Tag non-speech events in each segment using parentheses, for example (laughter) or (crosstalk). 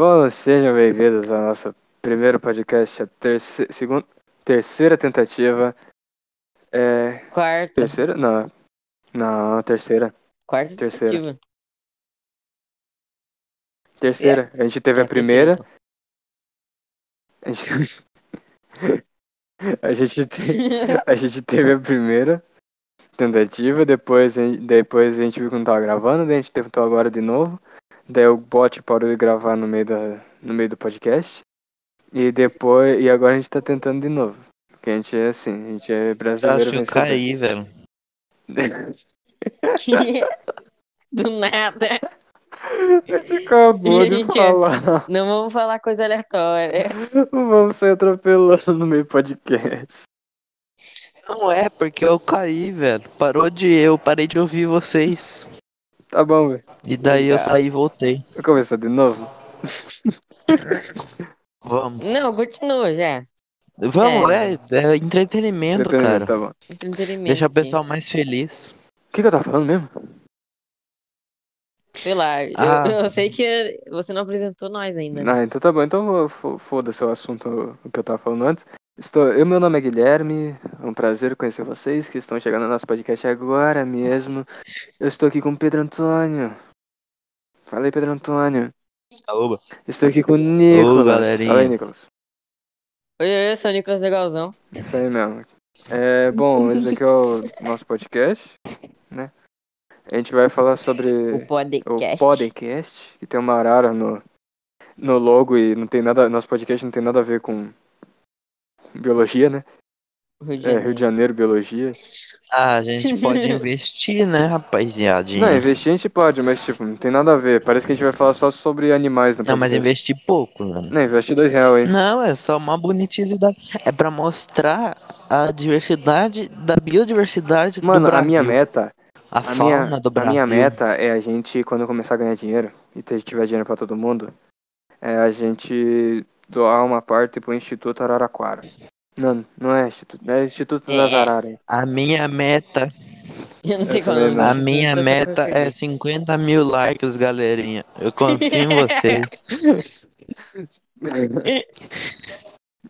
Bom, sejam bem-vindos ao nosso primeiro podcast, a terce... Segun... terceira tentativa. É... Quarta. Terceira? Não. Não, terceira. Quarta Terceira. tentativa. Terceira. A gente teve É, a primeira. terceira, A gente... (laughs) a gente te- então. a gente teve a primeira tentativa, depois a gente, depois a gente viu que não tava gravando, daí a gente tentou agora de novo. Daí o bot parou de gravar no meio, da, no meio do podcast. E depois. E agora a gente tá tentando de novo. Porque a gente é assim, a gente é Eu brasileiro. acho que eu caí, velho. (laughs) Do nada. A gente acabou E a de gente falar. Não vamos falar coisa aleatória. Vamos sair atropelando no meio do podcast. Não é, porque eu caí, velho. Parou de. Eu parei de ouvir vocês. Tá bom, velho. E daí eu saí e voltei. Vou começar de novo? Vamos. Não, continua já. Vamos, é, é entretenimento, Dependendo, cara. Tá bom. Entretenimento. Deixa o pessoal mais feliz. O que, que eu tava falando mesmo? Sei lá, eu- Ah. (laughs) eu, sei que você não apresentou nós ainda. né? Ah, então tá bom. Então vou- fo- foda-se o assunto o que eu tava falando antes. Estou, eu, meu nome é Guilherme, é um prazer conhecer vocês que estão chegando no nosso podcast agora mesmo. Eu estou aqui com o Pedro Antônio. Fala aí, Pedro Antônio. Oba. Estou aqui com o Nicolas. galerinha. Fala aí, Nicolas. Oi, oi, eu sou o Nicolas Legalzão. Isso aí mesmo. É, bom, esse daqui é o nosso podcast, né? A gente vai falar sobre O o podcast. podcast, que tem uma arara no, no logo e não tem nada, nosso podcast não tem nada a ver com biologia, né? Rio de É, Rio de Janeiro, biologia. Ah, a gente pode (laughs) investir, né, rapaziadinha? Não, investir a gente pode, mas tipo, não tem nada a ver. Parece que a gente vai falar só sobre animais no Não, mas investir pouco, mano. Não, investir dois reais aí. Não, é só uma boniticidade. É pra mostrar a diversidade da biodiversidade Mano, do a Brasil. minha meta, a a fauna minha, do a Brasil. minha meta é a gente, quando começar a ganhar dinheiro e tiver dinheiro pra todo mundo, é a gente doar uma parte pro Instituto Araraquara. Não, não é Instituto, é Instituto das É. Araras. A minha meta, Eu não sei qual é a minha meta é 50 mil likes, galerinha. Eu confio em vocês. (laughs)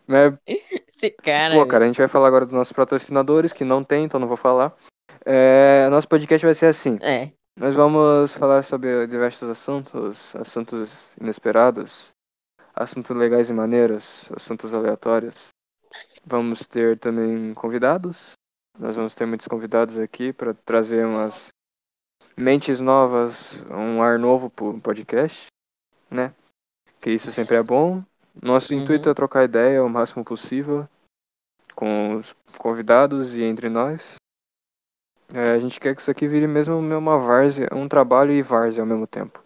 Mas, Esse cara. pô, cara, a gente vai falar agora dos nossos patrocinadores, que não tem, então não vou falar. É, nosso podcast vai ser assim. É. Nós vamos falar sobre diversos assuntos, assuntos inesperados, assuntos legais e maneiros, assuntos aleatórios. Vamos ter também convidados. Nós vamos ter muitos convidados aqui para trazer umas mentes novas, um ar novo pro podcast, né? Que isso sempre é bom. Nosso Uhum. intuito é trocar ideia o máximo possível com os convidados e entre nós. É, a gente quer que isso aqui vire mesmo uma várzea, um trabalho e várzea ao mesmo tempo.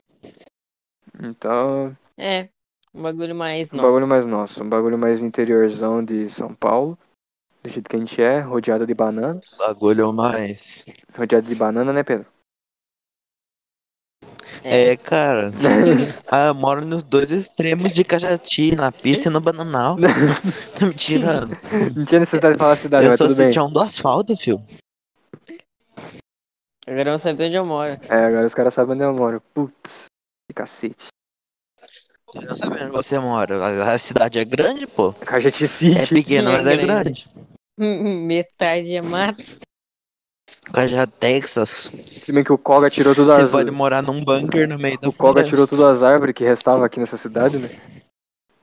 Então, É. Um bagulho mais um nosso. bagulho mais nosso, um bagulho mais interiorzão de São Paulo, do jeito que a gente é, rodeado de banana. Bagulho mais. Rodeado de banana, né, Pedro? É, cara. (laughs) Ah, eu moro nos dois extremos de Cajati, na pista e no Bananal. (laughs) Tá me tirando. Não tinha necessidade de falar a cidade, Eu mas sou tudo bem. sitião do asfalto, filho. Agora eu não sei onde eu moro. É, agora os caras sabem onde eu moro. Putz, que cacete. Eu não sabia onde você mora. A cidade é grande, pô. É City. pequena, É mas é grande. grande. (laughs) Metade é mato. Cajá, Texas. Se bem que o Koga tirou todas Você as... pode morar num bunker no meio da O Koga floresta. tirou todas as árvores que restavam aqui nessa cidade, né?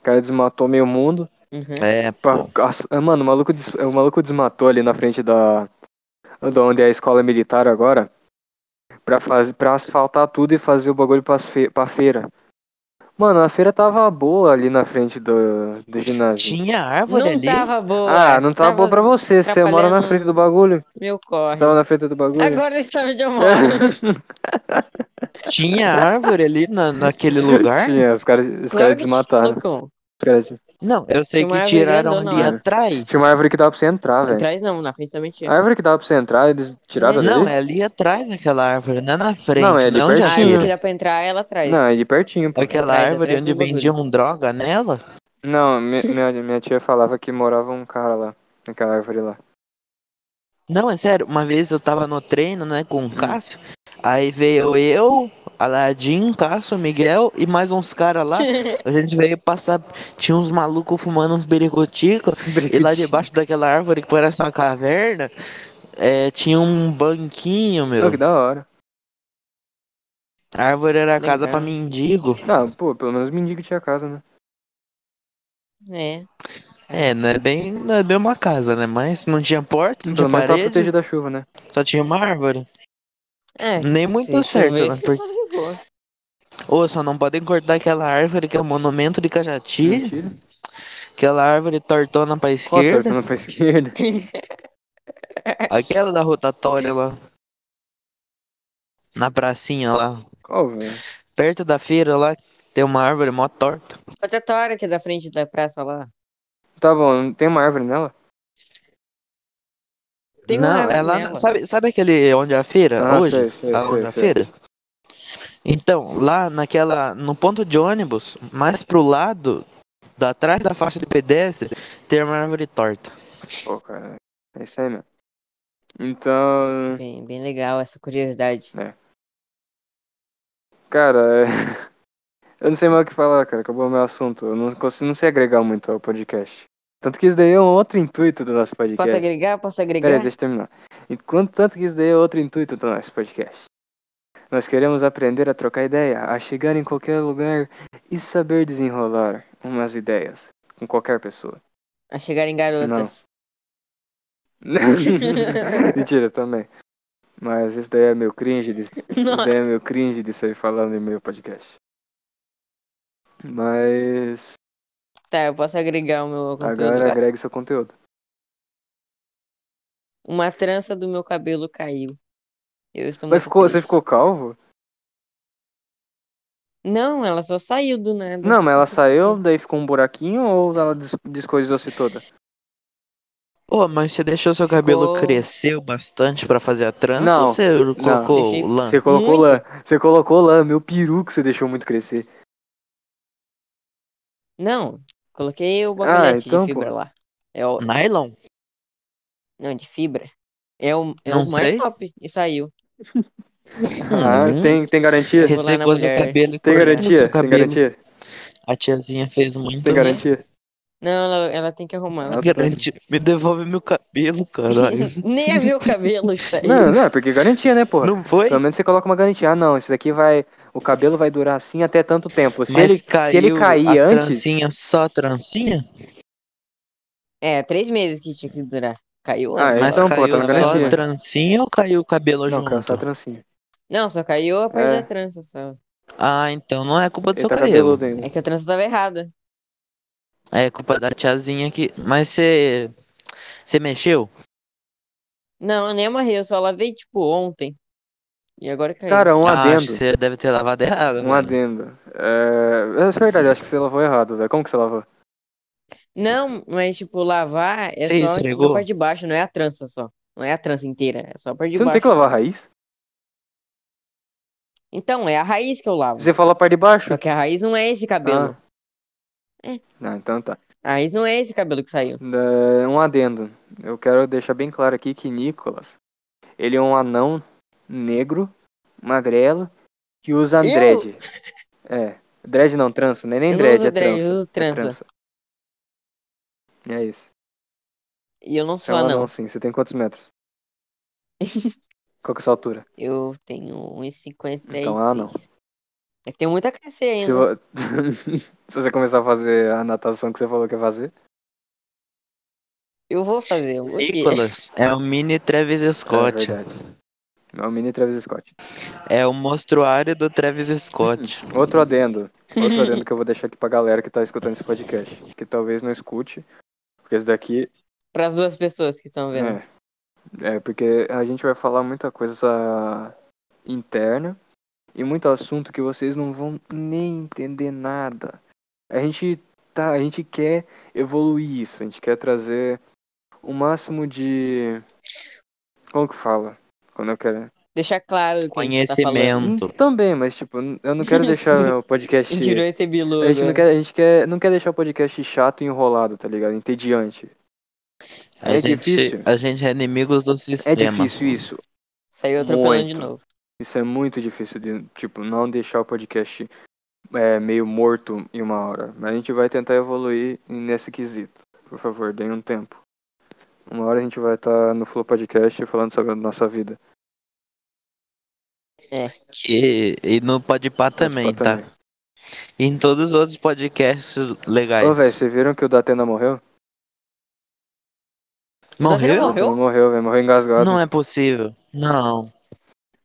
O cara desmatou meio mundo. Uhum. É, Pra- pô. é, Mano, o maluco, des- o maluco desmatou ali na frente da. da onde é a escola militar agora. Pra, fazer, pra asfaltar tudo e fazer o bagulho pras fe, pra feira. Mano, a feira tava boa ali na frente do, do ginásio. Tinha árvore Não ali. tava boa. Ah, não tava, boa pra você. Você mora na frente do bagulho. Meu Você corre. tava na frente do bagulho. Agora ele sabe onde eu moro. (laughs) Tinha árvore ali na, naquele lugar. Tinha, os caras os Claro caras desmataram. Os caras- Não, eu sei que árvore tiraram grandona ali atrás. Tinha uma árvore que dava pra você entrar, velho. Atrás não, na frente também tinha. A árvore que dava pra você entrar, eles tiraram Não, dali. é ali atrás aquela árvore, não é na frente, Não, não é é, ali onde a Ah, pertinho. ele feira. que dá pra entrar ela atrás. Não, é de pertinho. pô. Aquela Atrás, árvore atrás onde vendiam droga nela. Não, mi- minha, minha tia falava que morava um cara lá. Naquela árvore lá. Não, é sério, uma vez eu tava no treino, né, com o Cássio, aí veio eu, Aladim, Cássio, Miguel e mais uns caras lá. (laughs) A gente veio passar. Tinha uns malucos fumando uns bericoticos. E lá debaixo daquela árvore que parece uma caverna, é, tinha um banquinho, meu. Pô, que da hora. A árvore era a casa pra mendigo. Não, pô, pelo menos mendigo tinha casa, né? É. É, não é bem, não é bem uma casa, né? Mas não tinha porta, não tinha parede, protegido da chuva, né? só tinha uma árvore. É. Nem muito certo, né? Porque... Ô, só não podem cortar aquela árvore que é o monumento de Cajati. Mentira. Aquela árvore tortona pra Qual esquerda. tortando pra esquerda? (laughs) Aquela da rotatória lá. Na pracinha lá. Qual, velho? Perto da feira lá, tem uma árvore mó torta. Rotatória que é da frente da praça lá. Tá bom, tem uma árvore nela? Tem não, é lá, nela. sabe, sabe aquele onde é a feira Ah, hoje? sei, sei, Ah, sei, onde é a sei. feira? Então, lá naquela, no ponto de ônibus, mais pro lado, da atrás da faixa de pedestre, tem uma árvore torta. Pô, cara, é isso aí mesmo. Então, Bem, bem legal essa curiosidade. cara, é... (laughs) eu não sei mais o que falar, cara. Acabou o meu assunto. Eu não consigo, não sei agregar muito ao podcast. Tanto que isso daí é um outro intuito do nosso podcast. Posso agregar? Posso agregar? deixa eu terminar. Enquanto tanto que isso daí é outro intuito do nosso podcast. Nós queremos aprender a trocar ideia, a chegar em qualquer lugar e saber desenrolar umas ideias com qualquer pessoa. A chegar em garotas. (laughs) Mentira, também. Mas isso daí é meu cringe, de, isso Não. daí é meu cringe de sair falando em meu podcast. Mas Tá, eu posso agregar o meu conteúdo. agora agregue seu conteúdo. Uma trança do meu cabelo caiu. Eu estou Mas ficou, você ficou calvo? Não, ela só saiu do nada. Não, mas ela saiu, daí ficou um buraquinho ou ela des descoisou-se toda? Ô, mas você deixou seu cabelo Ficou- cresceu bastante pra fazer a trança Não, ou você colocou Deixei- lã? Você colocou Muito. lã. Você colocou lã, meu peru que você deixou muito crescer. Não, coloquei o bobilete então, de fibra pô. lá. É o... Nylon? Não, de fibra. É o, é Não o mais sei. top. E saiu. Ah, Hum. tem, tem garantia? Ressecou seu cabelo e Tem garantia? seu Tem cabelo. garantia? A tiazinha fez muito Tem bem. garantia? Não, ela, ela tem que arrumar. Ah, Garantia. Me devolve meu cabelo, caralho. (laughs) Nem é meu cabelo isso aí. Não, não, é porque garantia, né, porra? Não foi? Pelo menos você coloca uma garantia. Ah, não, esse daqui vai. O cabelo vai durar assim até tanto tempo. Se, Mas ele, caiu se ele cair a antes. trancinha só a trancinha? É, três meses que tinha que durar. Caiu Ah, antes. Mas então, pô, caiu tá na só a trancinha ou caiu o cabelo Não, junto? cara, só a trancinha. Não, só caiu a parte É. da trança só. Ah, então não é culpa do Ele seu tá cabelo. ainda. É que a trança tava errada. É culpa da tiazinha que. Mas você. Você mexeu? Não, eu nem amarrei, eu só lavei tipo ontem. E agora caiu. Cara, um Ah, acho adendo. que você deve ter lavado errado. Um velho. adendo. É... é verdade, acho que você lavou errado, velho. Como que você lavou? Não, mas tipo, lavar é Você só esfregou? a parte de baixo, não é a trança só. Não é a trança inteira, é só a parte de Você não baixo. tem que lavar a raiz? Então, é a raiz que eu lavo. Você falou a parte de baixo? Só que a raiz não é esse cabelo. É. Ah, então tá. A raiz não é esse cabelo que saiu. É, Um adendo. Eu quero deixar bem claro aqui que Nicolas, ele é um anão negro, magrelo, que usa Eu? dread. É. Dread não, trança, não é nem Eu não dread, é dread, trança. eu uso É trança. É isso. E eu não sou é um anão. anão sim. Você tem quantos metros? (laughs) Qual que é a sua altura? Eu tenho 1,56. Então, ah, não. Eu tenho muito a crescer Se, ainda. vo- (laughs) Se você começar a fazer a natação que você falou que ia fazer. Eu vou fazer. Eu vou? Nicolas é o mini Travis Scott. É verdade. É o mini Travis Scott. É o mostruário do Travis Scott. (laughs) Outro adendo. Outro adendo que eu vou deixar aqui pra galera que tá escutando esse podcast. Que talvez não escute. Porque esse daqui Para as duas pessoas que estão vendo. É. É, porque a gente vai falar muita coisa interna e muito assunto que vocês não vão nem entender nada. A gente tá, a gente quer evoluir isso, a gente quer trazer o máximo de como que fala? Quando eu quero Deixar claro tá. Conhecimento. Hum, também, mas tipo, eu não quero (laughs) deixar o podcast Tirou esse bilu a gente não quer, a gente quer, não quer deixar o podcast chato e enrolado, tá ligado? Entediante. A, É gente, difícil. a gente é inimigos do É sistema. difícil isso. Saiu atropelando de novo. Isso é muito difícil de, tipo, não deixar o podcast é, meio morto em uma hora. Mas a gente vai tentar evoluir nesse quesito. Por favor, deem um tempo. Uma hora a gente vai estar no Flow Podcast falando sobre a nossa vida. Que, e no Podpah também, Pode tá? também. E em todos os outros podcasts legais. Ô, velho, vocês viram que o Datena morreu? Morreu? Morreu? Não morreu, velho. Morreu engasgado. Não é possível. Não.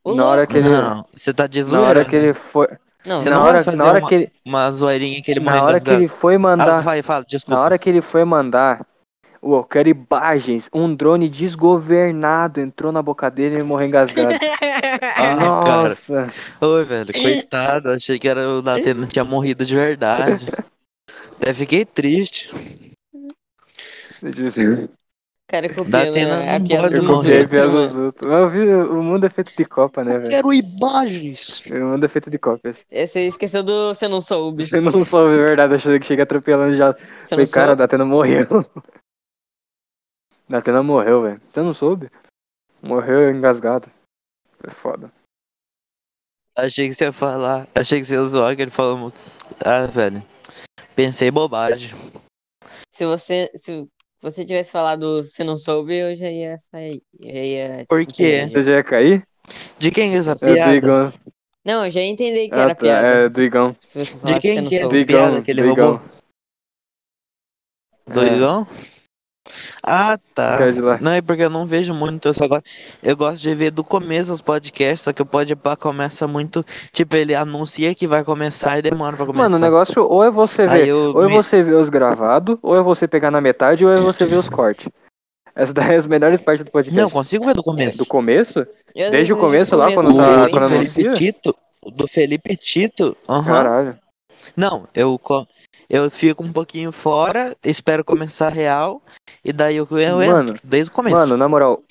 Na hora que ele. Não. Você tá de Na zoeira. hora que ele foi. Não, Você na não hora, vai fazer na hora uma- que ele. Uma zoeirinha que ele Na morreu hora que engasgado. ele foi Ah, mandar. vai, fala, desculpa. Na hora que ele foi mandar. O eu quero imagens. Um drone desgovernado entrou na boca dele e morreu engasgado. Ah, (laughs) cara. Nossa. Oi, velho, coitado. Achei que era o Datena tinha morrido de verdade. Até fiquei triste. Cara copiando Datena a não piada pode Eu do morrer. copiei a piada dos outros. Eu vi, o mundo é feito de copa, né, velho? Quero imagens. O mundo é feito de cópias. Você esqueceu do Você Não Soube. Você não soube a verdade, achei que chega atropelando já. Você Falei, cara, o? Datena morreu. Datena morreu, velho. Você não soube? Morreu engasgado. Foi foda. Achei que você ia falar. Achei que você ia zoar que ele falou. Ah, velho. Pensei bobagem. Se você, se você tivesse falado Você Não Soube, eu já ia sair. Eu já ia Por quê? Você já ia cair? De quem é essa É do piada? Igão. Não, eu já entendi que Ah, era tá, piada. É do Igão. Se De quem que é essa Igão, piada que ele do roubou? Igão. Do É. Igão? Ah, tá. É. Não, é porque eu não vejo muito, eu só gosto. Eu gosto de ver do começo os podcasts, só que o Podpah começa muito. Tipo, ele anuncia que vai começar e demora pra começar. Mano, o negócio ou é você ver, eu ou é me- você ver os gravados, ou é você pegar na metade, ou é você ver os cortes. Essas daí é as melhores partes do podcast. Não, eu consigo ver do começo. Do começo? Eu, Desde o começo lá, começo, quando tá- quando do anuncia? Felipe Tito. o Do Felipe Tito. Aham. Caralho. Não, eu, eu fico um pouquinho fora, espero começar real, e daí eu, eu Mano, entro, desde o começo. Mano, na moral,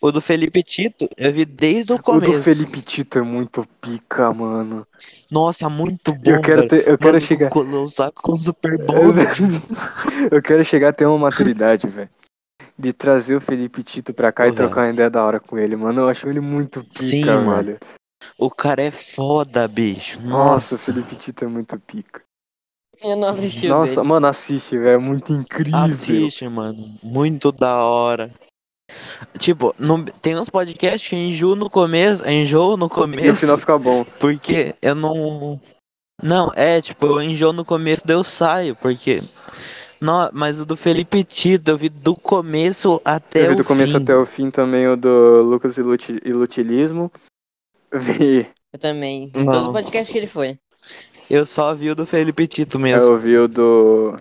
O do Felipe Tito, eu vi desde o o começo. do Felipe Tito é muito pica, mano. Nossa, muito bom, Eu quero, velho. ter, eu quero Mano, chegar. colou o saco com Super Bowl. (laughs) eu quero chegar a ter uma maturidade, velho. De trazer o Felipe Tito pra cá e trocar uma ideia da hora com ele, mano. Eu acho ele muito pica, Sim, mano. O cara é foda, bicho. Nossa, Nossa. o Felipe Tito é muito pica. Eu não assisti o Nossa, dele. mano, assiste, velho. É muito incrível. Assiste, mano. Muito da hora. Tipo, não- tem uns podcasts que eu enjoo no começo, enjoo no E no começo, final fica bom. porque eu não. Não, é, tipo, eu enjoo no começo, daí eu saio, porque. Não, mas o do Felipe Tito, eu vi do começo até eu vi o do começo fim. até o fim também o do Lucas Iluti- Ilutilismo. Vi. Eu também. Não. Todos os podcasts que ele foi. Eu só vi o do Felipe Tito mesmo. Eu vi o do.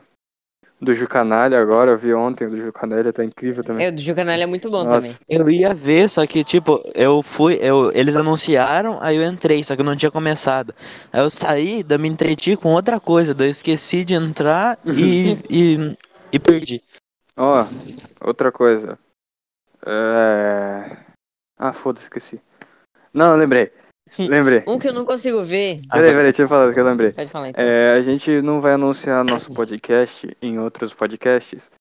Do Jucanalha agora, eu vi ontem o do Jucanalha, tá incrível também. É, o do Jucanalha é muito bom Nossa. também. Eu ia ver, só que, tipo, eu fui, eu, eles anunciaram, aí eu entrei, só que eu não tinha começado. Aí eu saí, daí me entreti com outra coisa, daí eu esqueci de entrar e, (laughs) e, e perdi. Ó, outra coisa. É... Ah, foda-se, esqueci. Não, lembrei. Lembrei. Um que eu não consigo ver. Peraí, peraí, deixa eu falar que eu lembrei. Pode falar então. É, a gente não vai anunciar nosso (laughs) podcast em outros podcasts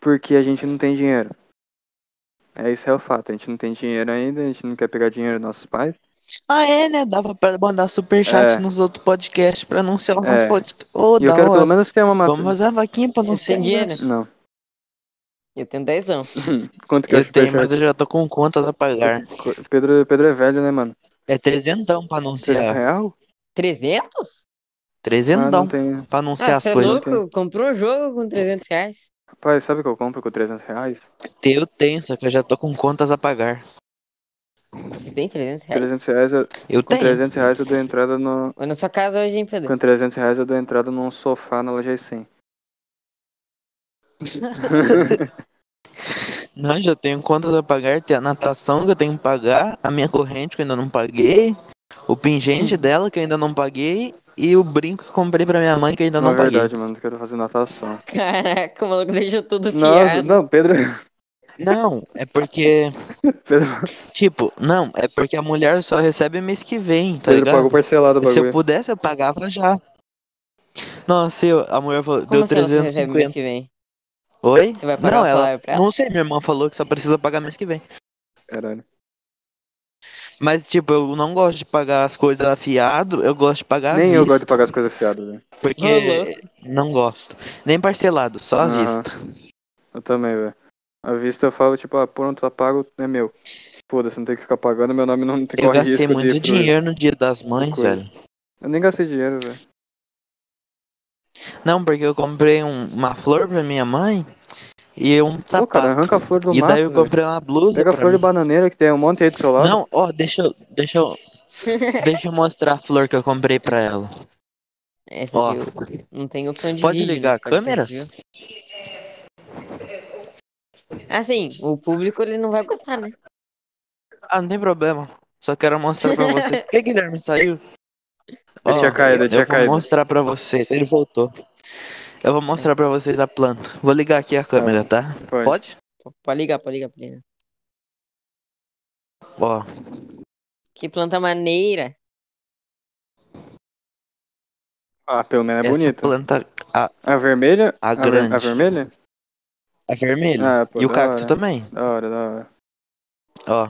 porque a gente não tem dinheiro. É, isso é o fato. A gente não tem dinheiro ainda, a gente não quer pegar dinheiro dos nossos pais. Ah, é, né? Dava pra mandar superchat É. nos outros podcasts pra anunciar o É. nosso podcast. Ô, E eu da quero pelo hora. menos ter uma Vamos matéria. fazer a vaquinha pra anunciar. têm dinheiro? Não. Eu tenho 10 anos. (laughs) Quanto que Eu tenho, superchat? mas eu já tô com contas a pagar. Pedro, Pedro é velho, né, mano? É trezentão pra Você é anunciar. real? 300? Ah, Trezentão tem. pra anunciar Ah, as você é coisas. louco? Comprou um jogo com 300 reais? Pai, sabe o que eu compro com 300 reais? Eu tenho, só que eu já tô com contas a pagar. Você tem 300 reais? 300 reais, eu, Eu com tenho. 300 reais eu dou entrada no. Ou na sua casa hoje, hein, Pedro? Com 300 reais eu dou entrada num sofá na loja 100. Não, já tenho contas a pagar, tem a natação que eu tenho que pagar, a minha corrente que eu ainda não paguei, o pingente dela que eu ainda não paguei e o brinco que comprei pra minha mãe que eu ainda Na não paguei. verdade, mano, eu quero fazer natação. Caraca, o maluco deixou tudo Nossa, piado. não, Pedro. Não, é porque, (laughs) Pedro, tipo, não, é porque a mulher só recebe mês que vem, tá Pedro pagou ligado? parcelado o Se eu pudesse, eu pagava já. Nossa, eu, a mulher falou, Como deu assim você recebe mês 350. que vem? Oi? Você vai pagar Não, o ela. pra ela? Não sei, minha irmã falou que só precisa pagar mês que vem. Caralho. Mas, tipo, eu não gosto de pagar as coisas afiado, eu gosto de pagar Nem eu gosto de pagar as coisas fiadas, velho. Porque louco. não gosto. Nem parcelado, só à Aham. vista. Eu também, velho. À vista eu falo, tipo, ah, pronto, tá pago, é meu. Foda-se, não tem que ficar pagando, meu nome não tem Eu corre gastei risco muito dinheiro no dia das mães, velho. Eu nem gastei dinheiro, velho. Não, porque eu comprei um- uma flor pra minha mãe e um Pô, sapato. cara, arranca a flor do e mato, daí eu comprei uma blusa Pega a flor de mim. bananeira que tem um monte aí do seu lado. Não, ó, deixa eu, deixa eu, (laughs) deixa eu mostrar a flor que eu comprei pra ela. Essa Ó. aqui eu- não tem opção de Pode ligar a câmera? viu? Assim, o público ele não vai gostar, né? Ah, não tem problema. Só quero mostrar pra você. Por que Guilherme saiu? Eu tinha caído, eu tinha eu vou caído. mostrar pra vocês. Ele voltou. Eu vou mostrar pra vocês a planta. Vou ligar aqui a câmera, tá? Pode. Pode? Pode ligar, pode ligar, pode ligar. Ó, Que planta maneira. Ah, pelo menos é essa bonita. planta, a, A vermelha? a ver- grande. A vermelha? a vermelha. Ah, pô, e o cacto hora. também. Da hora, da hora. Ó,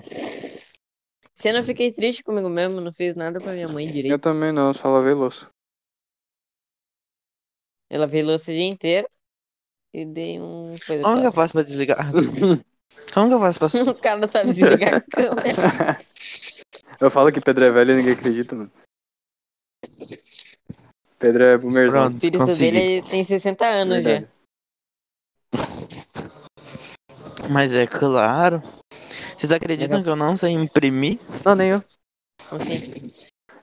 Se eu não fiquei triste comigo mesmo, não fiz nada pra minha mãe Eu direito. também não, só lavei louça. Ela veio louça o dia inteiro e dei um coisa. como que eu faço pra desligar? (laughs) (laughs) Como que eu faço pra... o cara não sabe desligar a (laughs) câmera. eu falo que Pedro é velho e ninguém acredita, mano. Pedro é boomerzão. O Pronto. espírito consegui. dele tem 60 anos Verdade. Mas é claro. Vocês acreditam Legal. que eu não sei imprimir? Não, nem eu. assim?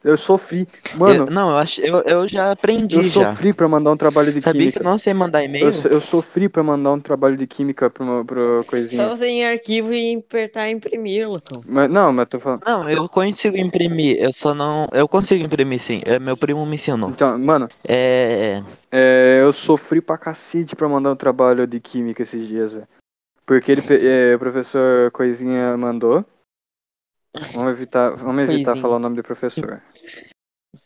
Eu sofri. Mano, Eu- não, eu, acho, eu, eu já aprendi eu já. sofri pra mandar um trabalho de Sabia que química. eu não sei mandar e-mail? Eu, eu sofri pra mandar um trabalho de química pra, uma, pra coisinha. Só você ir em arquivo e apertar imprimir, loucão. Mas, não, mas tô falando. Não, eu consigo imprimir, eu só não. Eu consigo imprimir sim. É, meu primo me ensinou. Então, mano, É. é, eu sofri pra cacete pra mandar um trabalho de química esses dias, velho. Porque ele, é, o professor Coisinha mandou. Vamos evitar, vamos evitar Coisinha. falar o nome do professor.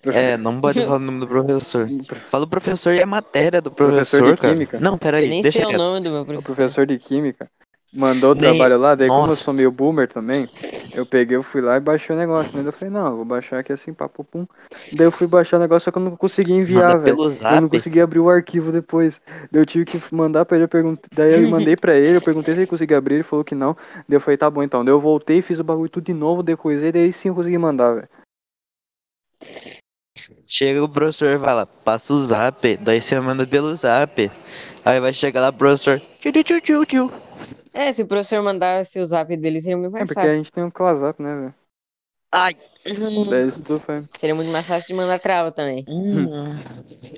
É, não pode falar o nome do professor. O Fala o professor e a matéria do Professor professor, de cara. química? Não, peraí, Nem deixa sei o quieto. nome do meu professor. professor de química mandou o trabalho lá, daí como eu Nossa. sou meio boomer também, eu peguei, eu fui lá e baixei o negócio. Né? Eu falei, não, eu vou baixar aqui assim, papo pum. Daí eu fui baixar o negócio, só que eu não consegui enviar, velho. pelo Eu não consegui abrir o arquivo depois. Daí eu tive que mandar pra ele, eu perguntei. Daí eu (laughs) mandei pra ele, eu perguntei se ele conseguia abrir, ele falou que não. Daí eu falei, tá bom então. Daí eu voltei, fiz o bagulho tudo de novo, decoisei, daí sim eu consegui mandar, velho. Chega o professor e fala, passa o zap. Daí você manda pelo zap. Aí vai chegar lá o professor. Tchu, tchu, tchu, tchu. É, se o professor mandasse o zap dele, seria muito É mais porque a fácil. gente tem um clasap, né, velho? Ai. Daí isso tudo foi. Seria muito mais fácil de mandar trava também. Hum.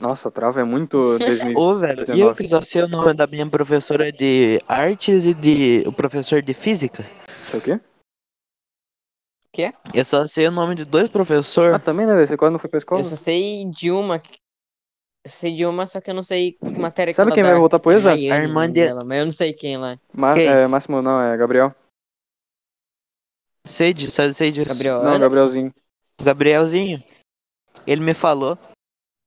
Nossa, a trava é muito (laughs) 2000. Ô, velho, e eu que só sei o nome da minha professora de artes e de o professor de física. Isso aqui? Eu só sei o nome de dois Ah, professores. também, né, velho? Você quase não foi pra escola? Eu só sei de uma. Eu sei de uma, só que eu não sei que matéria que Sabe quem vai voltar pro ESA? A irmã de- dela, mas eu não sei quem lá. Ma Quem? é, Máximo não, é Gabriel. Sei disso, sei, sei disso. Gabriel Não? Gabrielzinho. Gabrielzinho. Ele me falou.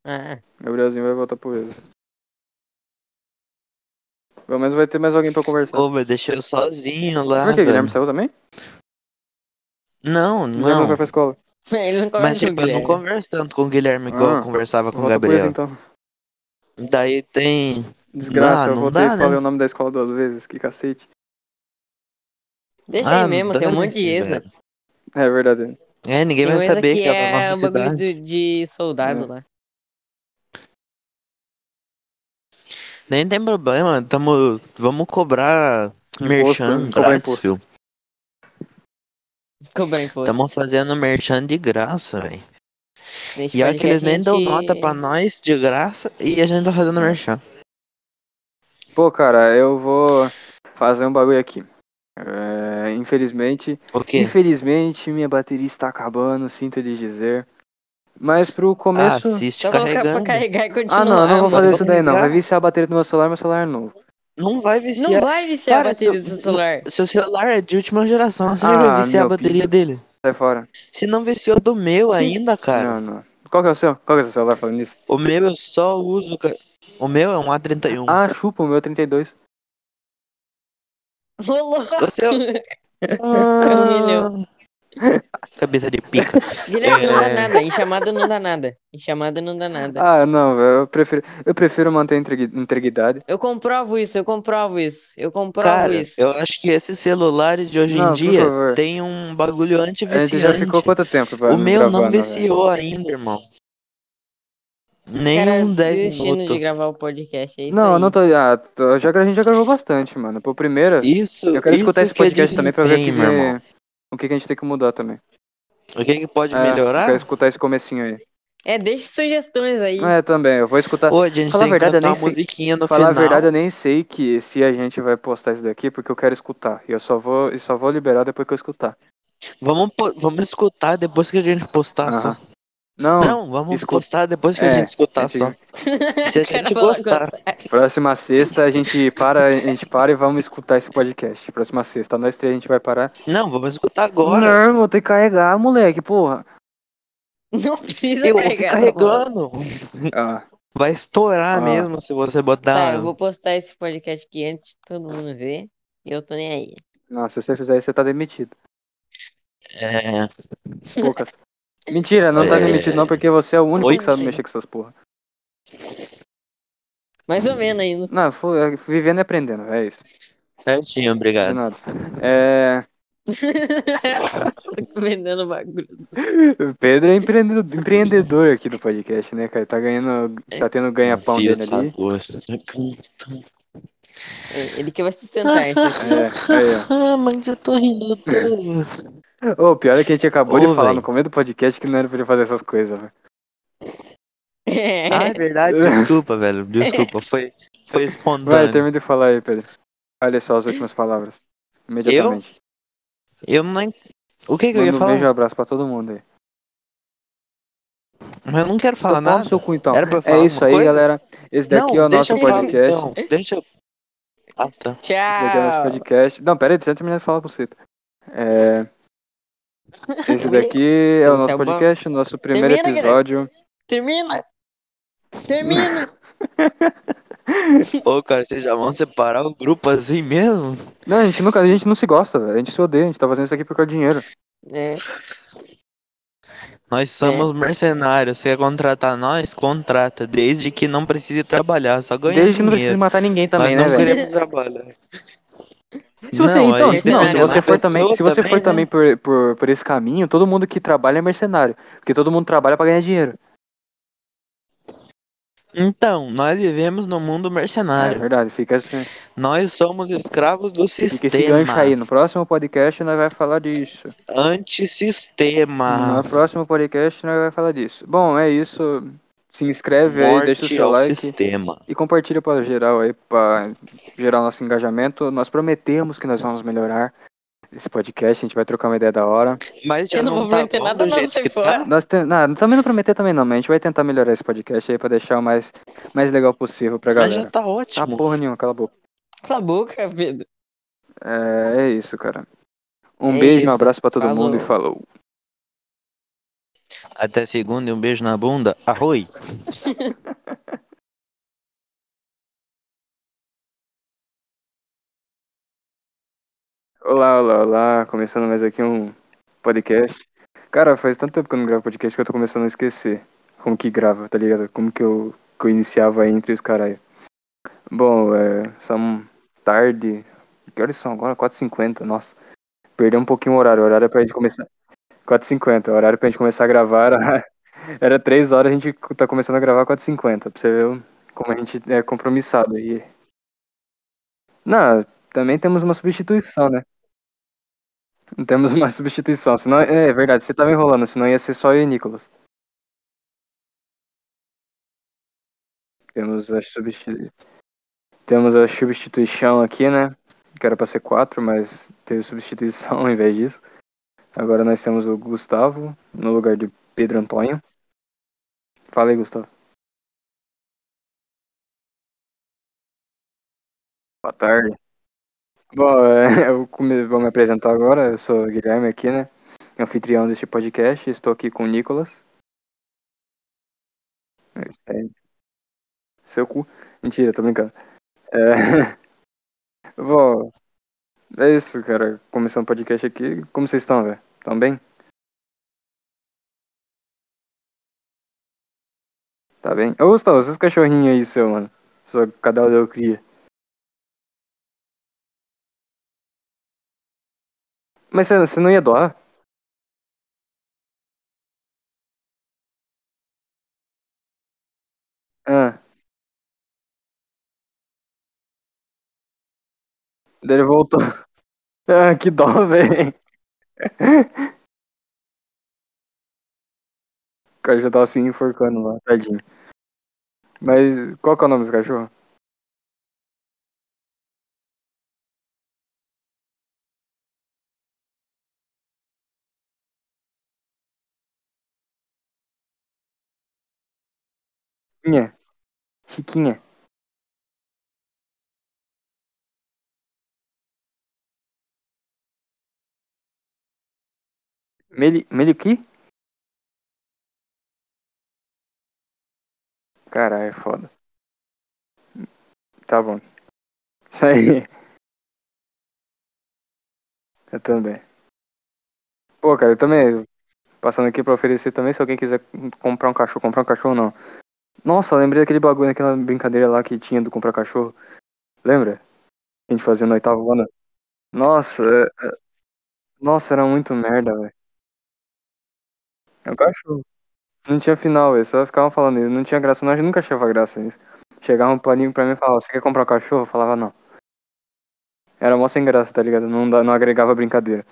Ah, Gabrielzinho vai voltar pro ESA. Pelo menos vai ter mais alguém pra conversar. Ô, velho, deixei eu sozinho lá. Por que, velho. Guilherme saiu também? Não, Guilherme não não. vai pra escola. (laughs) ele não conversa Mas com o tipo, eu não Guilherme. converso tanto com o Guilherme igual Ah, eu conversava com o Volta pro ESA, Gabriel. então. Daí tem. Desgraça, Ah, eu não voltei dá, e falei né? o nome da escola duas vezes, que cacete. Deixa Ah, aí mesmo, tem um monte de ESA. velho. É verdade. É, ninguém Tem um vai saber que que é da é nossa um bagulho cidade. de, de soldado É. lá. Nem tem problema, tamo, vamos cobrar merchan né? Grátis, filho. Cobrar imposto. Tamo fazendo merchan de graça, velho. E olha que eles nem a dão nota pra nós de graça e a gente tá fazendo merchan. Pô, cara, eu vou fazer um bagulho aqui. É, infelizmente, O quê? infelizmente minha bateria está acabando, sinto lhe dizer. Mas pro Ah, começo. assiste Só colocar pra carregando. carregar e continuar. Ah, não, eu não vou fazer isso daí não. Vai viciar a bateria do meu celular, meu celular é novo. Não vai Não viciar. vai viciar Cara, a bateria se- do seu celular. Seu celular é de última geração, você Ah, vai viciar a bateria pica. dele. Sai fora. Se não viciou do meu ainda, cara. Não, não. Qual que é o seu? Qual que é o seu celular falando nisso? O meu eu só uso. O meu é um A31. Ah, chupa, o meu é 32. Ô, louco! O seu-. (laughs) Ah, (laughs) Cabeça de pica. Guilherme, não dá É. nada. Em chamada não dá nada. Em chamada não dá nada. Ah, não. Eu prefiro, eu prefiro manter a integri- integridade. Eu comprovo isso, eu comprovo isso. Eu comprovo Cara, isso. eu acho que esses celulares de hoje Não, em dia tem um bagulho A gente já anti-viciante. ficou quanto tempo O meu não velho? viciou ainda, irmão. Nem Cara, um 10 desistindo minutos. de gravar o podcast, é isso Não, aí. eu não tô. Ah, tô- já, a gente já gravou bastante, mano. Por primeira, Isso, eu quero isso escutar esse que é podcast também pra ver que, meu irmão. Que, o que que a gente tem que mudar também. O que que pode É, melhorar? Eu quero escutar esse comecinho aí. É, deixe sugestões aí. É, também. Eu vou escutar. Ô, a gente Falar tem a que verdade, eu cantar nem uma sei- musiquinha no Falar final. a verdade, eu nem sei que se a gente vai postar isso daqui, porque eu quero escutar. E eu só vou, e só vou liberar depois que eu escutar. Vamos, vamos escutar depois que a gente postar Aham. só. Não, Não, vamos escuta. postar depois que É, a gente escutar só. (laughs) Se a gente gostar. próxima sexta a gente para, a gente para e vamos escutar esse podcast. Próxima sexta, nós três a gente vai parar. Não, vamos escutar agora. Não, irmão, tem que carregar, moleque, porra. Não precisa Eu vou carregar. carregando. Ah, Vai estourar Ah. mesmo se você botar. Tá, eu vou postar esse podcast aqui antes de todo mundo ver. E eu tô nem aí. não, se você fizer isso, você tá demitido. É, Poucas. (laughs) Mentira, não tá É. demitido não, porque você é o único que sabe mexer com essas porra. Mais ou menos ainda. Não, foi, vivendo e aprendendo, é isso. certinho, De obrigado. nada. É, (laughs) Vendendo bagulho. o Pedro é empreendedor, empreendedor aqui do podcast, né, cara? Tá ganhando, tá tendo ganha-pão dele ali. gosto. É, Ele que vai sustentar isso. É, aí, ó. (laughs) Ah, mas eu tô rindo todo. Ô, o pior é que a gente acabou Ô, de falar véi. no começo do podcast que não era pra ele fazer essas coisas, velho. Ah, é verdade, desculpa, (laughs) velho. Desculpa, foi, foi Vai, espontâneo. termina de falar aí, Pedro. Olha só as últimas palavras. Imediatamente. Eu não. O que que eu ia Manda um falar? beijo e abraço pra todo mundo aí. Mas eu não quero falar Então, nada. seu cu, então. Era pra eu É falar isso alguma aí, coisa? galera. Esse daqui não, é o nosso eu falar, podcast. então. Deixa eu. Ah, tá. Esse daqui é o nosso Tchau. podcast. Não, pera aí, deixa eu terminar de falar pra você. É... Esse daqui é o nosso é o bom. podcast, o nosso primeiro Termina, episódio. Termina. Termina. Ô, cara, vocês já vão separar o grupo assim mesmo? Não, a gente, nunca, a gente não se gosta, velho. A gente se odeia, a gente tá fazendo isso aqui por causa de dinheiro. É. Nós somos mercenários. Você quer contratar nós? Contrata. Desde que não precise trabalhar, só ganha Desde que não precisa dinheiro. matar ninguém também, Nós né, não velho? queremos trabalhar. Se você, Não, então, se, não, se você for também, se você for também, também né? por, por, por esse caminho, todo mundo que trabalha é mercenário. Porque todo mundo trabalha pra ganhar dinheiro. Então, nós vivemos no mundo É mercenário. verdade, fica, assim, Nós somos escravos do fica esse gancho sistema. aí. No próximo podcast nós vai falar disso. Antissistema. No próximo podcast nós vai falar disso. Bom, é isso. Se inscreve aí, deixa o Morte seu like sistema. e compartilha para geral aí, para gerar nosso engajamento. Nós prometemos que nós vamos melhorar esse podcast, a gente vai trocar uma ideia da hora. Mas já Eu não não, vou tá prometer nada do não, jeito sai que tá? Nós tem, não, também não prometer também não, mas a gente vai tentar melhorar esse podcast aí para deixar o mais, mais legal possível pra Mas galera. já tá ótimo. porra nenhuma, cala a boca. Cala a boca, Pedro. É, é isso, cara. Um É beijo, um isso. abraço pra todo Falou. mundo e falou. Até segunda e um beijo na bunda. Arroi. (laughs) Olá, olá, olá. Começando mais aqui um podcast. Cara, faz tanto tempo que eu não gravo podcast que eu tô começando a esquecer como que grava, tá ligado? Como que eu, que eu iniciava entre os caralho. Bom, é. São tarde. Que horas são agora? 4h50, nossa. Perdeu um pouquinho o horário. O horário é pra gente começar. 4h50. O horário pra gente começar a gravar era, (laughs) era 3 horas, a gente tá começando a gravar 4h50. Pra você ver como a gente é compromissado aí. Não, também temos uma substituição, né? Temos uma (laughs) substituição. Senão, é verdade, você tava enrolando, senão ia ser só eu e Nicolas. Temos a, substitu... Temos a substituição aqui, né? Que era pra ser quatro, mas teve substituição (laughs) ao invés disso. Agora nós temos o Gustavo no lugar de Pedro Antônio. Fala aí, Gustavo. Boa tarde. Bom, é, (laughs) eu come- vou me apresentar agora. Eu sou o Guilherme aqui, né? Anfitrião deste podcast. Estou aqui com o Nicolas. É isso aí. Seu cu. Mentira, tô brincando. É... (laughs) Bom, é isso, cara. Começando o podcast aqui. Como vocês estão, velho? Tão bem? Tá bem? Ô, Gustavo, esses cachorrinhos aí, seu, mano. Só cada eu cria. Mas você você não ia doar? Ah, ele voltou. (laughs) Ah, que dó, velho. O cara já tava se enforcando lá, tadinho. Mas qual que é o nome dos cachorros? Chiquinha. Chiquinha. Meli... Meliki? Caralho, é foda. Tá bom. Isso aí. (laughs) Eu também. Pô, cara, eu também. Passando aqui pra oferecer também, se alguém quiser comprar um cachorro, comprar um cachorro não. Nossa, lembrei daquele bagulho, daquela brincadeira lá que tinha do comprar cachorro. Lembra? Que a gente fazia no oitavo ano. Nossa, é- é- nossa, era muito merda, velho. É um cachorro. Não tinha final, eles só ficavam falando isso. Não tinha graça, nós nunca achava graça nisso. Chegava um paninho pra mim e falava, você quer comprar um cachorro? Eu falava, não. Era mó sem graça, tá ligado? Não, não agregava brincadeira.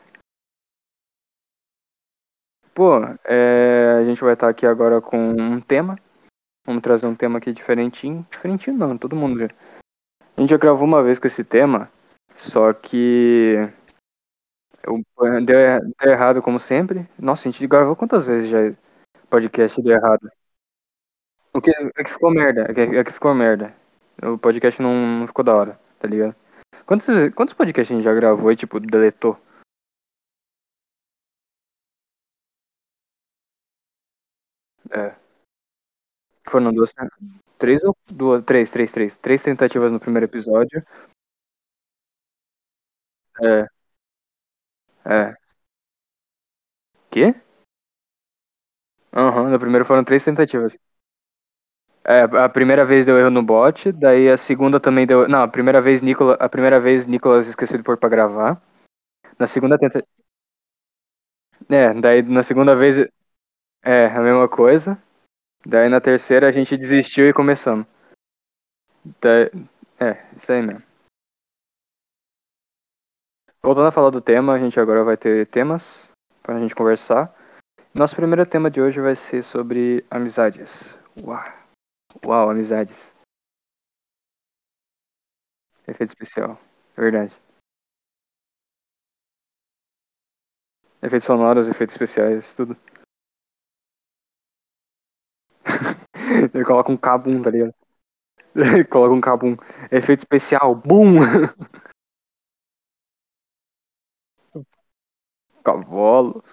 Pô, é, a gente vai estar aqui agora com um tema. Vamos trazer um tema aqui diferentinho. Diferentinho não, todo mundo. A gente já gravou uma vez com esse tema, só que deu, er- deu errado como sempre. Nossa, a gente gravou quantas vezes já podcast deu errado? O que, é que ficou merda, é que, é que ficou merda. O podcast não, não ficou da hora, tá ligado? Quantos, quantos podcasts a gente já gravou e, tipo, deletou? É. Foram duas, três ou duas, três, três, três. Três tentativas no primeiro episódio. É, é. Quê? Aham, no primeiro foram três tentativas. É, a primeira vez deu erro no bot, daí a segunda também deu. Não, a primeira vez Nicolas, a primeira vez Nicolas esqueceu de pôr pra gravar. Na segunda tenta... É, daí na segunda vez é a mesma coisa. Daí na terceira a gente desistiu e começamos. Da- É, isso aí mesmo. Voltando a falar do tema, a gente agora vai ter temas pra gente conversar. Nosso primeiro tema de hoje vai ser sobre amizades. Uau, Uau amizades. Efeito especial. É verdade. Efeitos sonoros, efeitos especiais, tudo. (laughs) Ele coloca um cabum, tá ligado? (laughs) Ele coloca um cabum. Efeito especial, BUM! (laughs) Cavalo.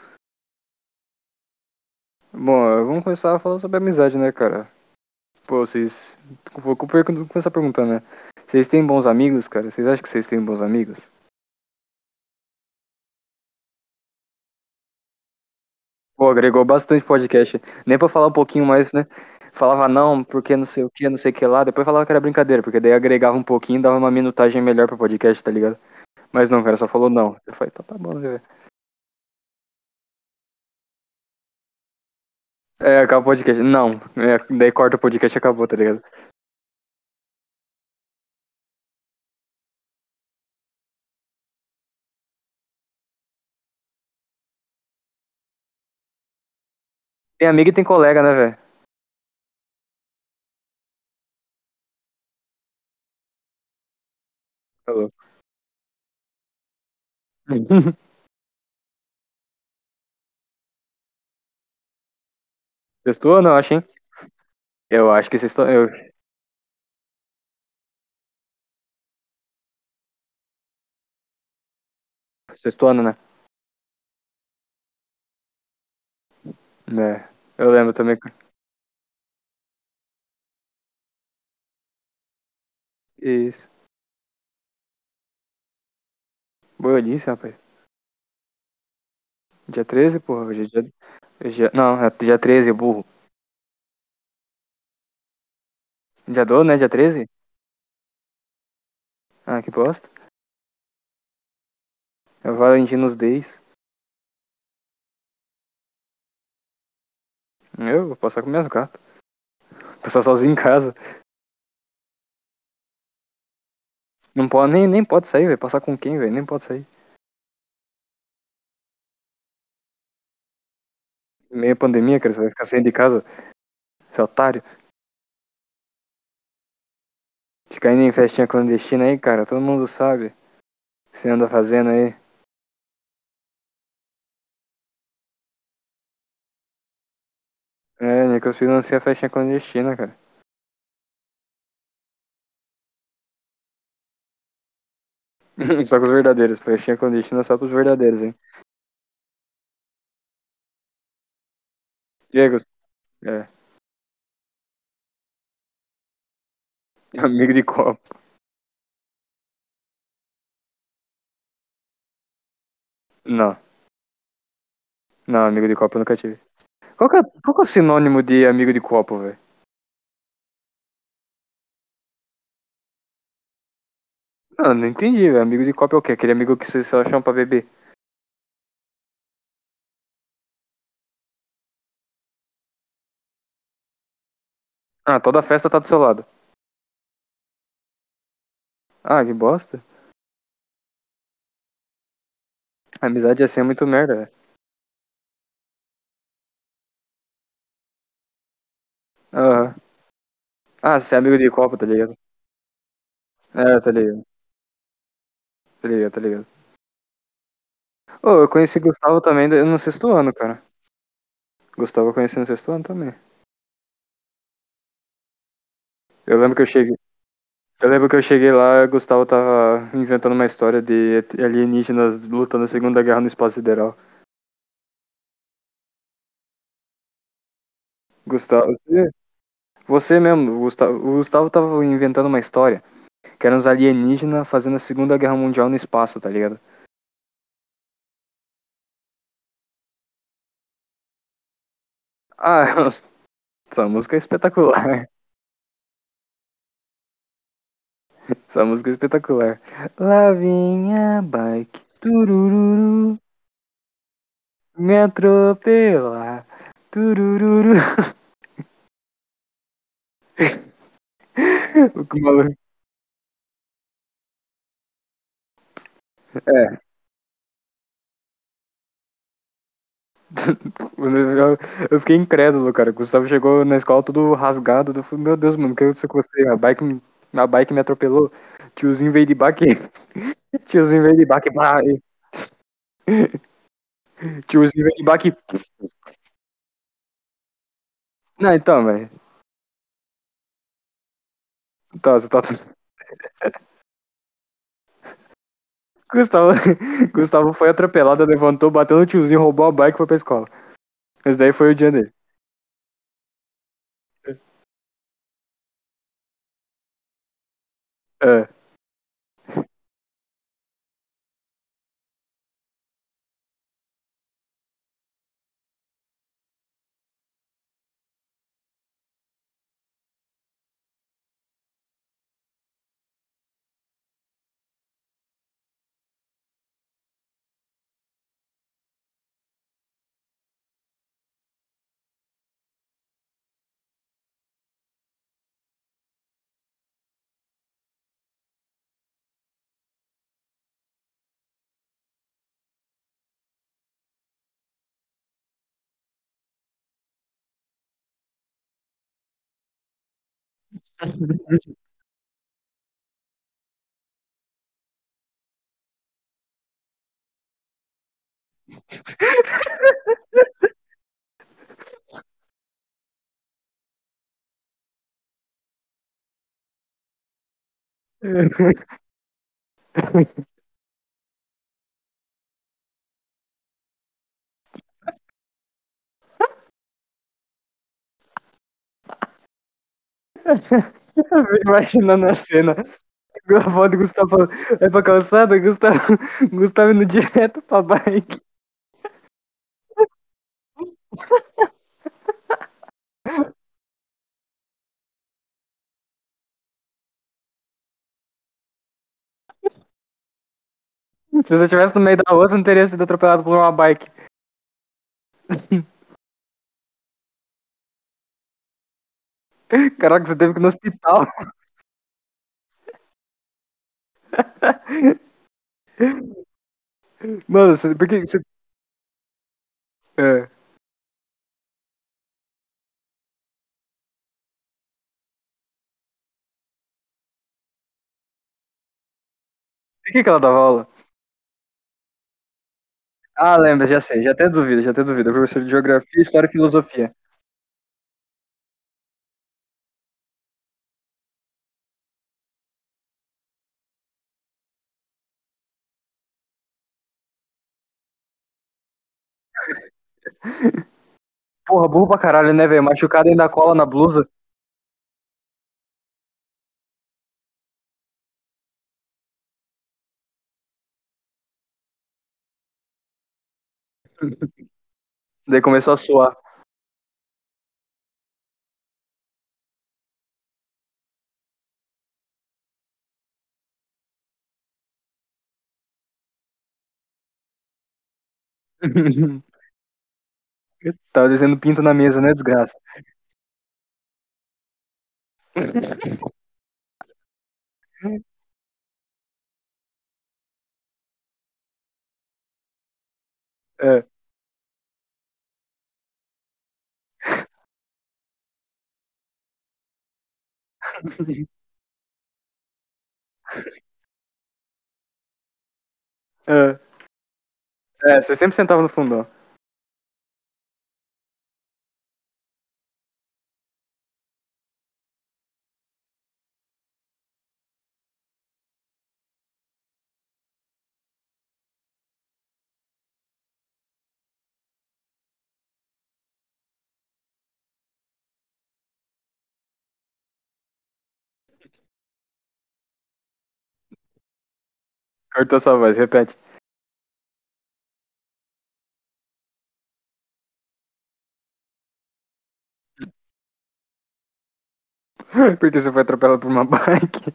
Bom, vamos começar a falar sobre amizade, né, cara? Pô, vocês. Vou começar perguntando, né? Vocês têm bons amigos, cara? Vocês acham que vocês têm bons amigos? Pô, agregou bastante podcast. Nem pra falar um pouquinho mais, né? Falava não, porque não sei o que, não sei o que lá. Depois falava que era brincadeira, porque daí agregava um pouquinho dava uma minutagem melhor pro podcast, tá ligado? Mas não, cara, só falou não. Eu falei, tá, tá bom, né, velho? É, acaba o podcast. Não, é, daí corta o podcast e acabou, tá ligado? Tem amigo e tem colega, né, velho? Tá louco. (laughs) Sextou ou não, acho, hein? Eu acho que sextou. Eu... Sextou, né? É, eu lembro também. Isso. Boiolice, rapaz. Dia 13, porra. Hoje é dia... é- Não, é dia 13, burro. Dia do, né? Dia 13? Ah, que bosta. É o Valentinos Days. Eu vou passar com minhas gatas. Passar sozinho em casa. Não pode, nem, nem pode sair, velho. Passar com quem, velho? Nem pode sair. Meia pandemia, cara. Você vai ficar saindo de casa. Seu otário. Ficar indo em festinha clandestina aí, cara. Todo mundo sabe. O que você anda fazendo aí. É, Nicolas financia a festinha clandestina, cara. (laughs) só com os verdadeiros. Festinha clandestina só pros verdadeiros, hein. Diego. É. Amigo de copo. Não. Não, amigo de copo eu nunca tive. Qual que é, qual que é o sinônimo de amigo de copo, velho? Não, não entendi, velho. Amigo de copo é o quê? Aquele amigo que você só chama pra beber. Ah, toda festa tá do seu lado. Ah, que bosta. A amizade assim é muito merda, velho. Aham. Ah, você é amigo de copo, tá ligado? É, tá ligado. Tá ligado, tá ligado. Ô, eu conheci Gustavo também no sexto ano, cara. Gustavo eu conheci no sexto ano também. Eu lembro que eu cheguei. Eu lembro que eu cheguei lá, Gustavo tava inventando uma história de alienígenas lutando a Segunda Guerra no espaço sideral. Gustavo, você, você mesmo, Gustavo, o Gustavo tava inventando uma história que eram os alienígenas fazendo a Segunda Guerra Mundial no espaço, tá ligado? Ah, (laughs) essa música é espetacular. Essa música é espetacular. Lá vem a bike, turururu, me atropelar, turururu. (laughs) O que maluco- É. (laughs) Eu, fiquei incrédulo, cara. O Gustavo chegou na escola todo rasgado. Eu falei, meu Deus, mano, que aconteceu com você? A bike, a bike me atropelou. Tiozinho veio de baque. (laughs) Tiozinho veio de baque. Tiozinho veio de baque. Não, então, velho. Tá, você tá. (laughs) Gustavo, Gustavo foi atropelado, levantou, bateu no tiozinho, roubou a bike e foi pra escola. Esse daí foi o dia dele. É. Yeah. (laughs) Imaginando a cena. A avó do Gustavo vai é pra calçada, Gustavo, (laughs) Gustavo indo direto pra bike. (laughs) Se você estivesse no meio da rua, você não teria sido atropelado por uma bike. (laughs) Caraca, você teve que ir no hospital. (laughs) Mano, você, por que você. É. Por que, que ela dava aula? Ah, lembra, já sei, já até duvido, já até duvido. Professor de Geografia, História e Filosofia. (laughs) Porra, burro pra caralho, né, velho? Machucado ainda cola na blusa. (laughs) Daí começou a suar. (laughs) Tava descendo pinto na mesa, né, desgraça? (laughs) É. (laughs) É. É, você sempre sentava no fundão. Cortou sua voz, repete. (laughs) Porque você foi atropelado por uma (laughs) bike.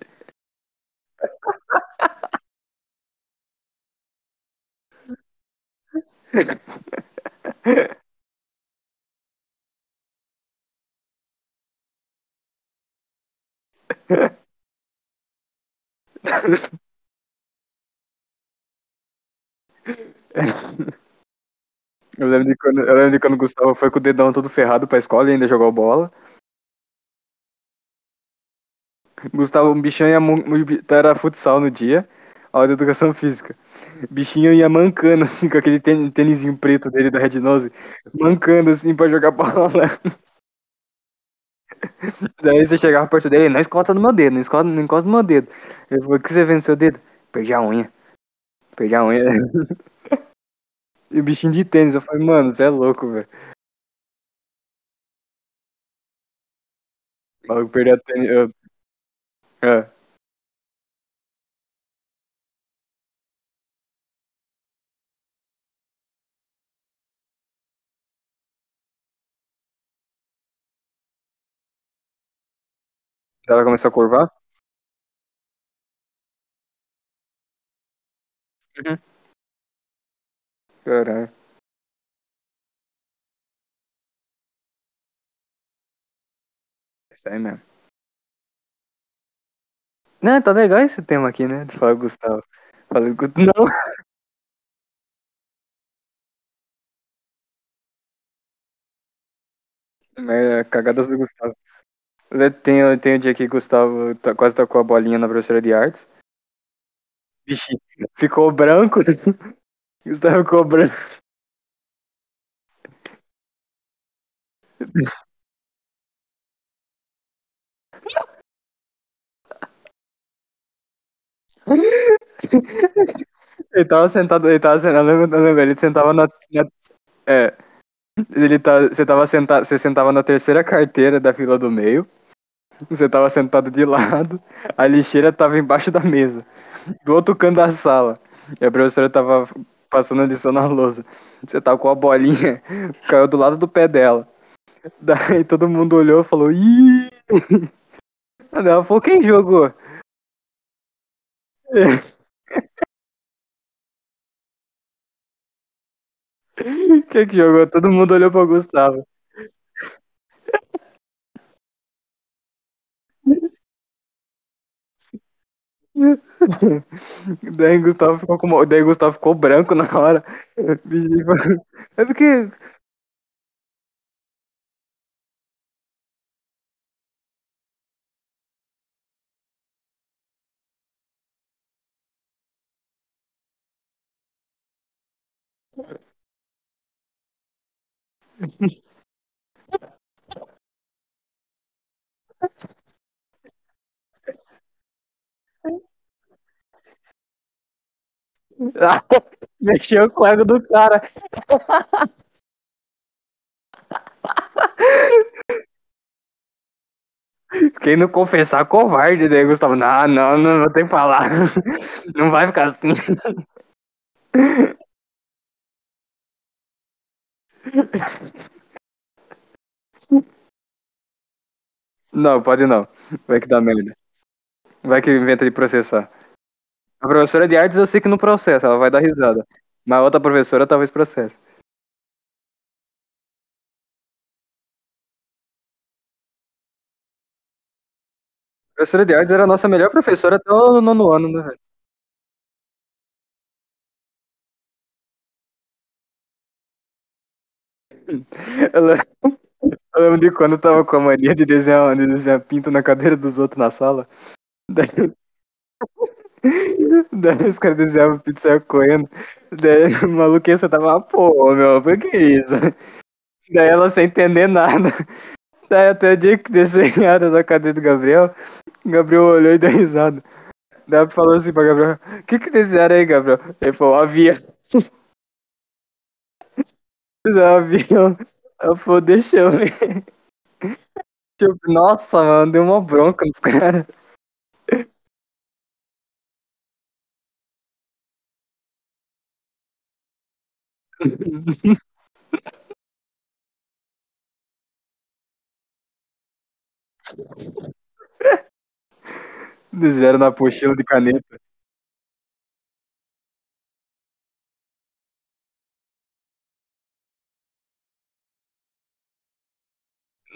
(laughs) Eu lembro, de quando, eu lembro de quando o Gustavo foi com o dedão todo ferrado pra escola e ainda jogou bola. Gustavo, um bichão ia. Era futsal no dia, aula de educação física. Bichinho ia mancando, assim, com aquele tênis, tênisinho preto dele da Red Nose, mancando, assim, pra jogar bola. (laughs) Daí você chegava perto dele, não encosta no meu dedo, não encosta, não encosta no meu dedo. Ele falou, o que você fez no seu dedo? Perdi a unha. Perdi a unha. (laughs) E o bichinho de tênis, eu falei, mano, você é louco, velho. Maluco perdeu a tênis. Eu... É. Ela começou a curvar? Uhum. Caralho. Isso aí mesmo. Não, tá legal esse tema aqui, né? De falar Gustavo. Falei. Não. Merda, cagadas do Gustavo. Tem, tem o dia que o Gustavo tá, quase tacou a bolinha na professora de artes. Vixe, ficou branco. (laughs) Gustavo ficou branco. Ele tava sentado, ele tava sentado, ele sentava na, na é, ele tá, você tava sentado, você sentava na terceira carteira da fila do meio, você tava sentado de lado, a lixeira tava embaixo da mesa, do outro canto da sala, e a professora tava passando a lição na lousa, você tava com a bolinha, caiu do lado do pé dela, daí todo mundo olhou e falou, ih, ela falou, quem jogou? (laughs) Quem que jogou? Todo mundo olhou pro Gustavo. (laughs) Daí Gustavo ficou com... Daí Gustavo ficou branco na hora. É porque. (laughs) Mexeu com o ego do cara. Quem não confessar, covarde, daí Gustavo. Não, não, não, não tem que falar. (laughs) Não vai ficar assim. Não, pode não. Vai que dá merda. Vai que inventa de processar. A professora de artes eu sei que não processa, ela vai dar risada. Mas outra professora talvez processe. A professora de artes era a nossa melhor professora até o nono ano, né, velho? (laughs) Eu lembro de quando eu tava com a mania de desenhar, de desenhar pinto na cadeira dos outros na sala. Daí, (laughs) Daí os caras desenhavam saiam correndo. Daí (laughs) o maluquinho tava, pô, meu, por que isso? (laughs) Daí ela sem entender nada. Daí até o dia que desenharam na cadeira do Gabriel, o Gabriel olhou e deu risada. Daí falou assim pra Gabriel, o que que desenharam aí, Gabriel? Ele falou, avião. avião. Eu falei, deixa eu ver. Tipo, nossa, mano, deu uma bronca nos caras. Desenharam na apostila de caneta.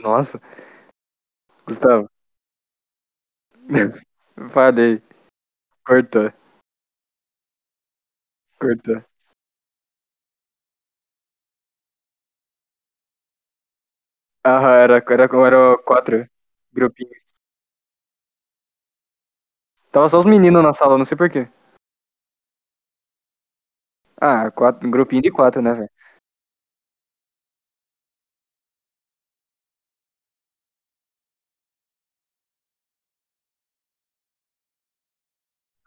Nossa. Gustavo. (laughs) Falei. Cortou. Cortou. Aham, era, era, era quatro grupinhos. Tava só os meninos na sala, não sei porquê. Ah, quatro, grupinho de quatro, né, velho?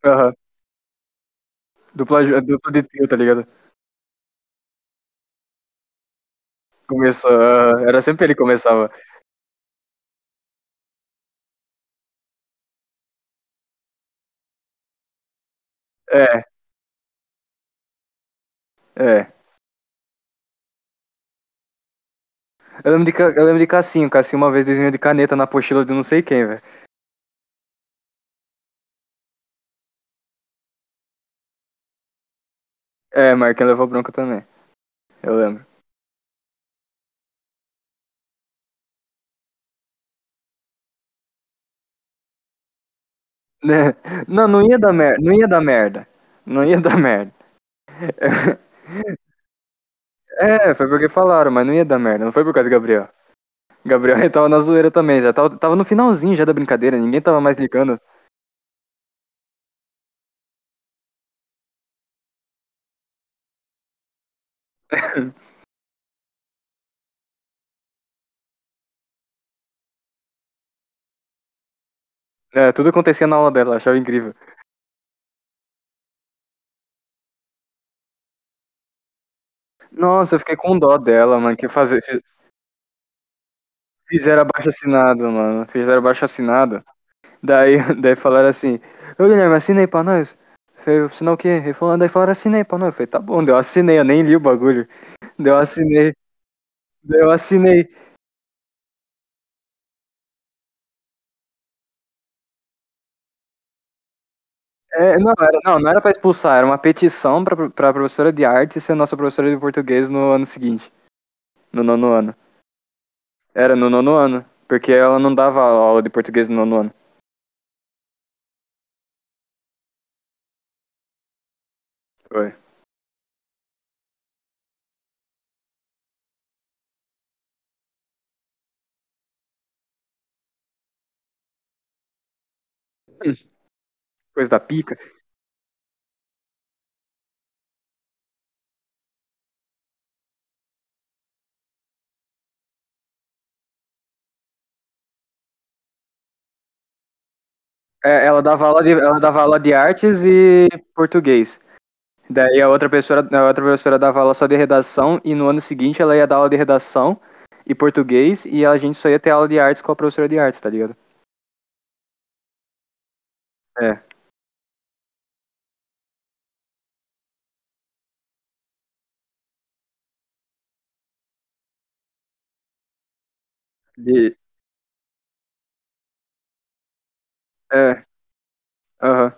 Aham. Dupla, dupla de trio, tá ligado? Começou. Era sempre ele que começava. É, é. Eu lembro de, eu lembro de Cassinho. Cassinho uma vez desenhou de caneta na apostila de não sei quem, velho. É, Marquinhos levou bronca também. Eu lembro. Né? Não, não ia dar merda. Não ia dar merda. Não ia dar merda. É, foi porque falaram, mas não ia dar merda. Não foi por causa do Gabriel. Gabriel ele tava na zoeira também. Já tava, tava no finalzinho já da brincadeira. Ninguém tava mais ligando. (laughs) É, tudo acontecia na aula dela. Achava incrível. Nossa, eu fiquei com dó dela, mano. Que fazer, fizeram abaixo assinado, mano. Fizeram abaixo assinado. Daí, (laughs) daí falaram assim: Ô Guilherme, assina aí pra nós. Falei, assinar o quê? Ele falou, daí falaram, assinei pra nós. Eu falei, tá bom, daí eu assinei, eu nem li o bagulho. Daí eu assinei, daí eu assinei. É, não, era, não, não era pra expulsar, era uma petição pra, pra professora de arte ser nossa professora de português no ano seguinte. No nono ano. Era no nono ano. Porque ela não dava aula de português no nono ano. Foi. Coisa da pica. É, ela dava aula de, ela dava aula de artes e português. Daí a outra professora, a outra professora dava aula só de redação e no ano seguinte ela ia dar aula de redação e português e a gente só ia ter aula de artes com a professora de artes, tá ligado? É. De, é. Aham.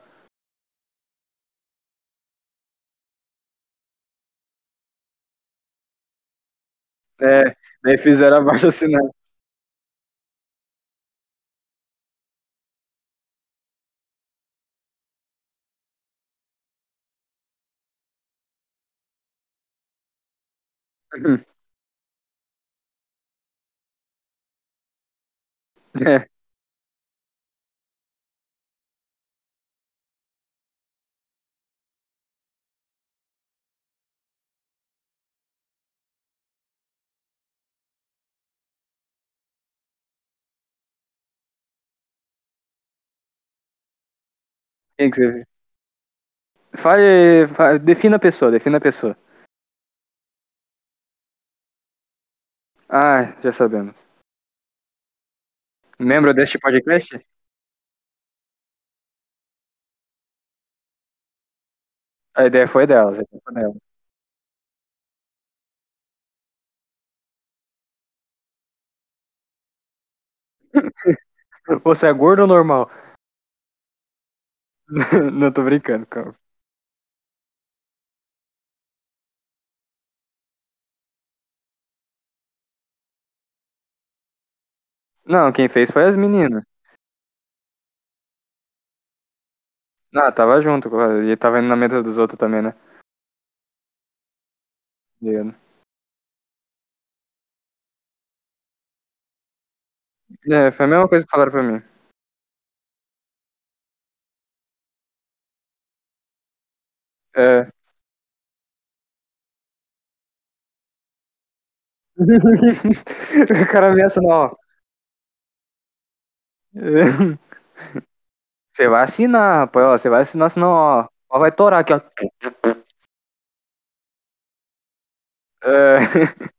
É. Daí fizeram abaixo assinado. É. Quem que você? Fale, fa- defina a pessoa, defina a pessoa. Ah, já sabemos. Membro deste podcast? A ideia foi a ideia foi dela. (laughs) Você é gordo ou normal? (laughs) Não tô brincando, calma. Não, quem fez foi as meninas. Ah, tava junto, e tava indo na mesa dos outros também, né? Ligado? É, foi a mesma coisa que falaram pra mim. É. (laughs) O cara ameaça, não, ó. (laughs) Você vai assinar, rapaz, ó. Você vai assinar, senão, ó. Ó, vai torar aqui, ó. É. (laughs)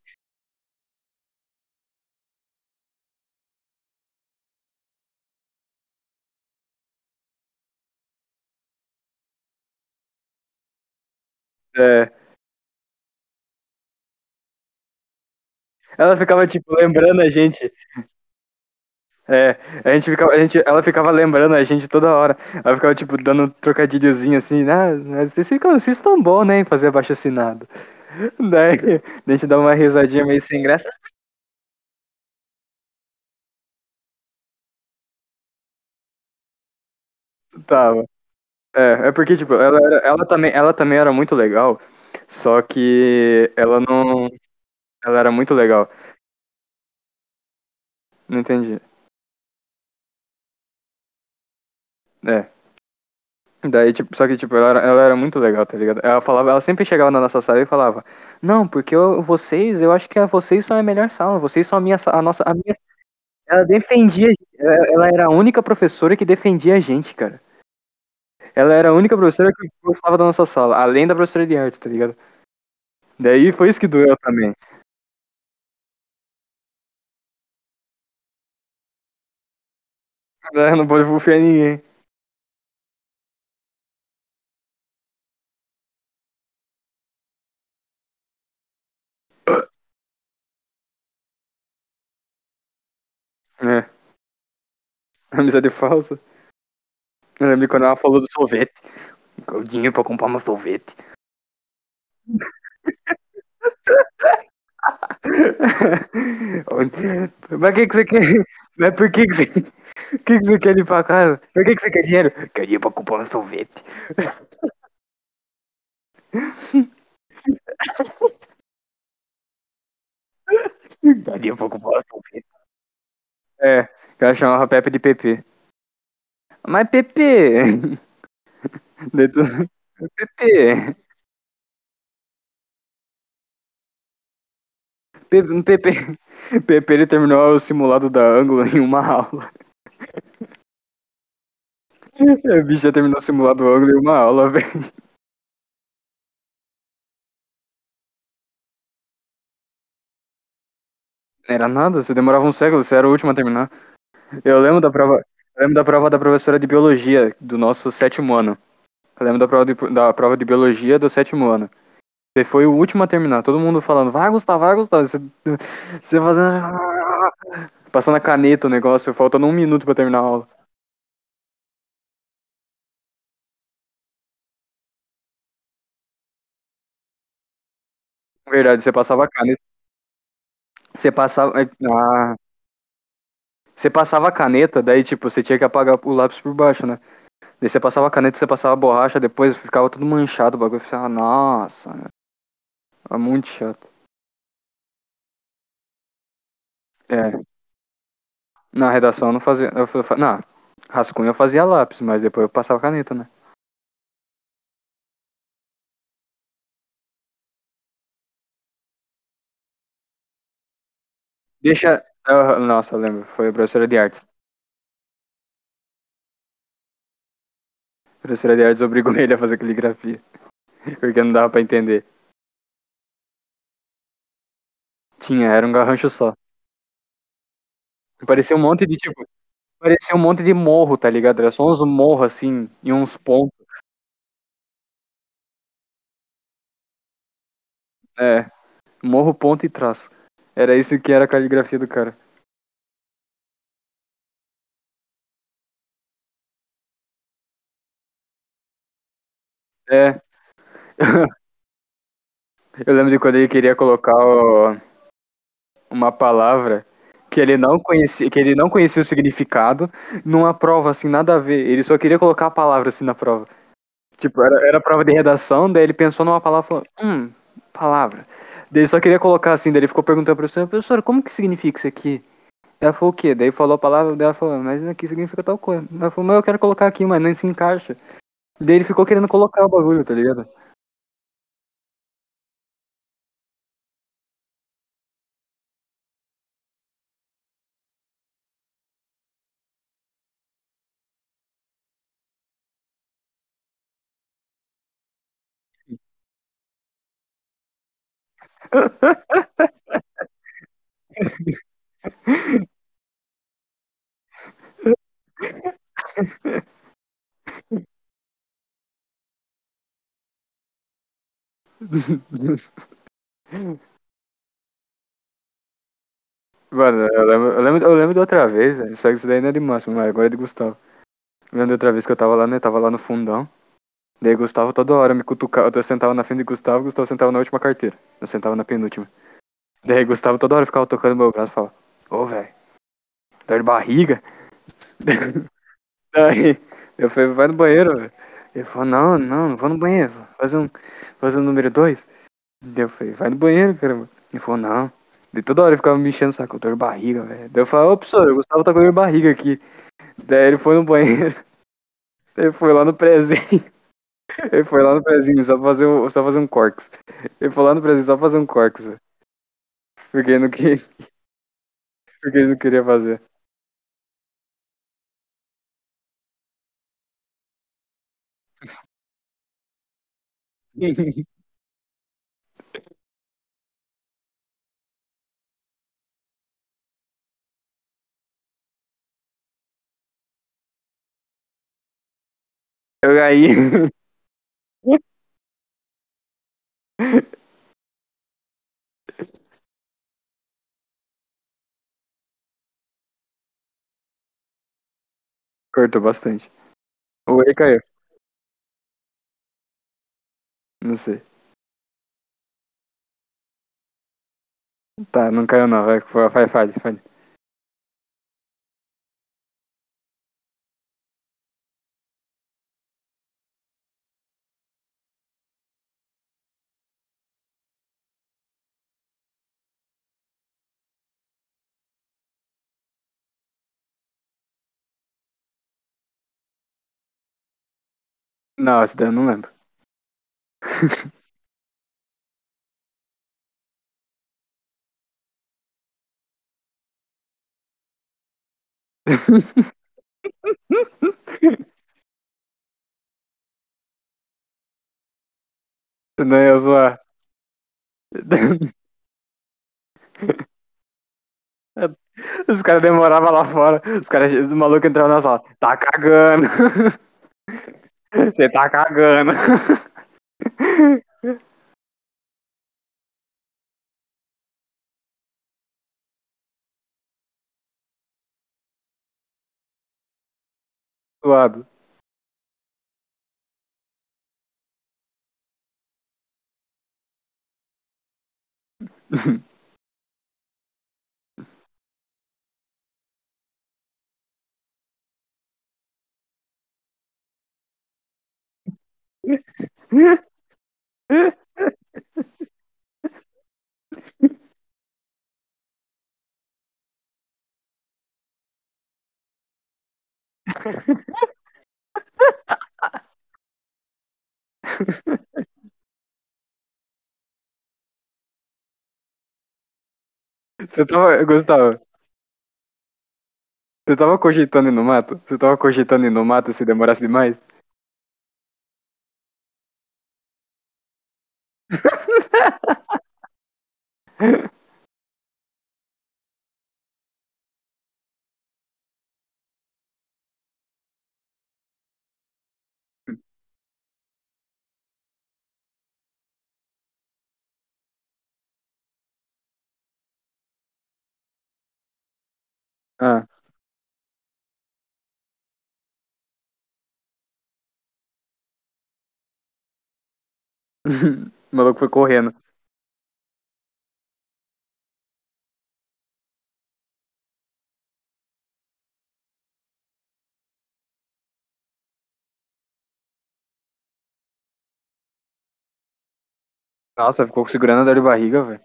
É. Ela ficava, tipo, lembrando a gente. É, a gente ficava, a gente, ela ficava lembrando a gente toda hora. Ela ficava, tipo, dando trocadilhozinho assim, ah, vocês ficam, vocês estão bom, né, em fazer abaixo assinado. (laughs) Daí a gente dá uma risadinha meio sem graça. Tava. É, é porque, tipo, ela, era- ela também, ela também era muito legal, só que ela não. Ela era muito legal. Não entendi. É. Daí, tipo, só que, tipo, ela era, ela era muito legal, tá ligado? Ela falava, ela sempre chegava na nossa sala e falava, não, porque eu- vocês, eu acho que vocês são a melhor sala, vocês são a minha, a nossa, a minha. Ela defendia, ela, era a única professora que defendia a gente, cara. Ela era a única professora que gostava da nossa sala, além da professora de artes, tá ligado? Daí foi isso que doeu também. É, (laughs) Não pode confiar em ninguém. É. Amizade falsa. Eu lembro quando ela falou do sorvete. O dinheiro pra comprar meu sorvete. (laughs) Mas que, que você quer? Mas por que, que você. Que, que você quer ir pra casa? Por que, que você quer dinheiro? Quer dinheiro pra comprar um sorvete. (laughs) Dinheiro pra comprar um sorvete. É, que ela chamava Pepe de Pepe. Mas Pepe! (laughs) Dentro... Pepe! Pepe, (laughs) Pepe, ele terminou o simulado da ângulo em uma aula. (laughs) A bicha terminou o simulado do ângulo em uma aula, velho. Era nada, você demorava um século, você era o último a terminar. Eu lembro da prova, lembro da prova da professora de biologia do nosso sétimo ano. Eu lembro da prova de, da prova de biologia do sétimo ano. Você foi o último a terminar, todo mundo falando, vai Gustavo, vai Gustavo. Você, (laughs) você fazendo. Passando a caneta o negócio, faltando um minuto pra terminar a aula. Verdade, você passava a caneta. Você passava. Ah, você passava a caneta, daí tipo, você tinha que apagar o lápis por baixo, né? Daí você passava a caneta, você passava a borracha, depois ficava tudo manchado, o bagulho ficava, nossa, é muito chato. É, na redação eu não fazia, eu, não, rascunho eu fazia lápis, mas depois eu passava caneta, né? Deixa, nossa, eu lembro, foi a professora de artes. A professora de artes obrigou (laughs) ele a fazer caligrafia, porque não dava pra entender. Tinha, era um garrancho só. Parecia um monte de, tipo, parecia um monte de morro, tá ligado? Era só uns morros assim, e uns pontos. É, morro, ponto e traço. Era isso que era a caligrafia do cara. É, (laughs) eu lembro de quando ele queria colocar uma palavra que ele não conhecia, que ele não conhecia o significado numa prova assim, nada a ver. Ele só queria colocar a palavra assim na prova. Tipo, era, era prova de redação, daí ele pensou numa palavra falou, hum, palavra. Daí só queria colocar assim, daí ele ficou perguntando pra professora, professora, como que significa isso aqui? Ela falou o quê? Daí falou a palavra, daí ela falou, mas aqui significa tal coisa. Ela falou, mas eu quero colocar aqui, mas não se encaixa. Daí ele ficou querendo colocar o bagulho, tá ligado? Mano, eu lembro, eu lembro, eu lembro de outra vez, velho, só que isso daí não é de máximo, mas agora é de Gustavo. Eu lembro de outra vez que eu tava lá, né? Tava lá no fundão. Daí Gustavo toda hora me cutucava. Eu sentava na frente de Gustavo, Gustavo sentava na última carteira. Eu sentava na penúltima. Daí Gustavo toda hora ficava tocando meu braço e falava, ô velho, dor de barriga. (laughs) Daí eu falei, vai no banheiro, velho. Ele falou, não, não, não vou no banheiro. Fazer um, fazer um número dois. Daí eu falei, vai no banheiro, caramba. Ele falou, não. Daí toda hora ele ficava me enchendo o saco, dor de barriga, velho. Daí eu falei, ô professor, o Gustavo tá com dor de barriga aqui. Daí ele foi no banheiro. (laughs) Ele foi lá no prezinho. Ele foi lá no prezinho só fazer um, só fazer um corks. Ele foi lá no prezinho só fazer um corks, velho. Porque ele não, que... (laughs) Porque ele não queria fazer. (laughs) Eu aí. (laughs) (laughs) Cortou bastante. O Whey caiu. Não sei. Tá, não caiu não. Vai, vai, fale, fale. Não, essa daí eu não lembro. (laughs) Não ia zoar. (laughs) Os caras demoravam lá fora. Os caras, os malucos entravam na sala. Tá cagando. (laughs) (laughs) Você tá cagando. (laughs) Suado. (laughs) Você tava, Gustavo, você tava cogitando no mato? Você tava cogitando no mato se demorasse demais? Ah. (laughs) O maluco foi correndo. Nossa, ficou segurando a dor de barriga, velho.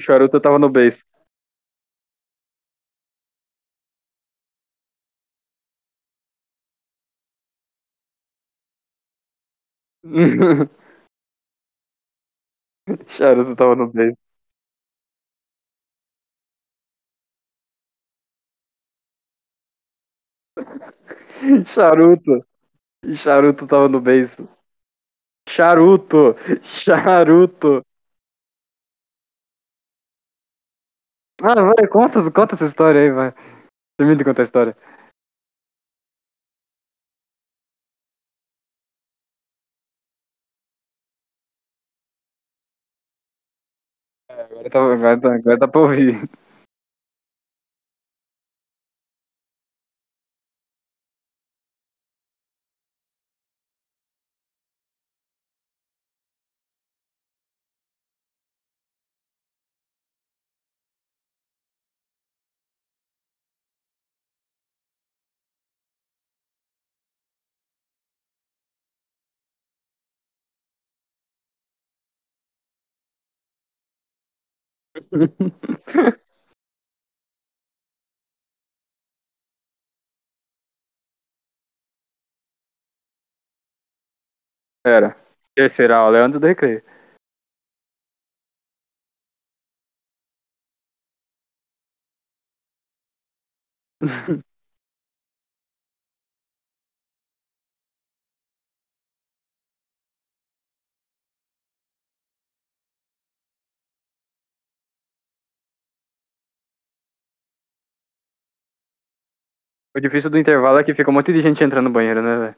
Charuto tava no beijo. (laughs) Charuto tava no beijo. (laughs) Charuto. Charuto tava no beijo. Charuto. Charuto. Ah, vai, conta, conta essa história aí, vai. Termina de contar a história. Agora tá, agora tá, agora tá pra ouvir. Era. Terceira aula é antes do recreio. O difícil do intervalo é que fica um monte de gente entrando no banheiro, né, velho?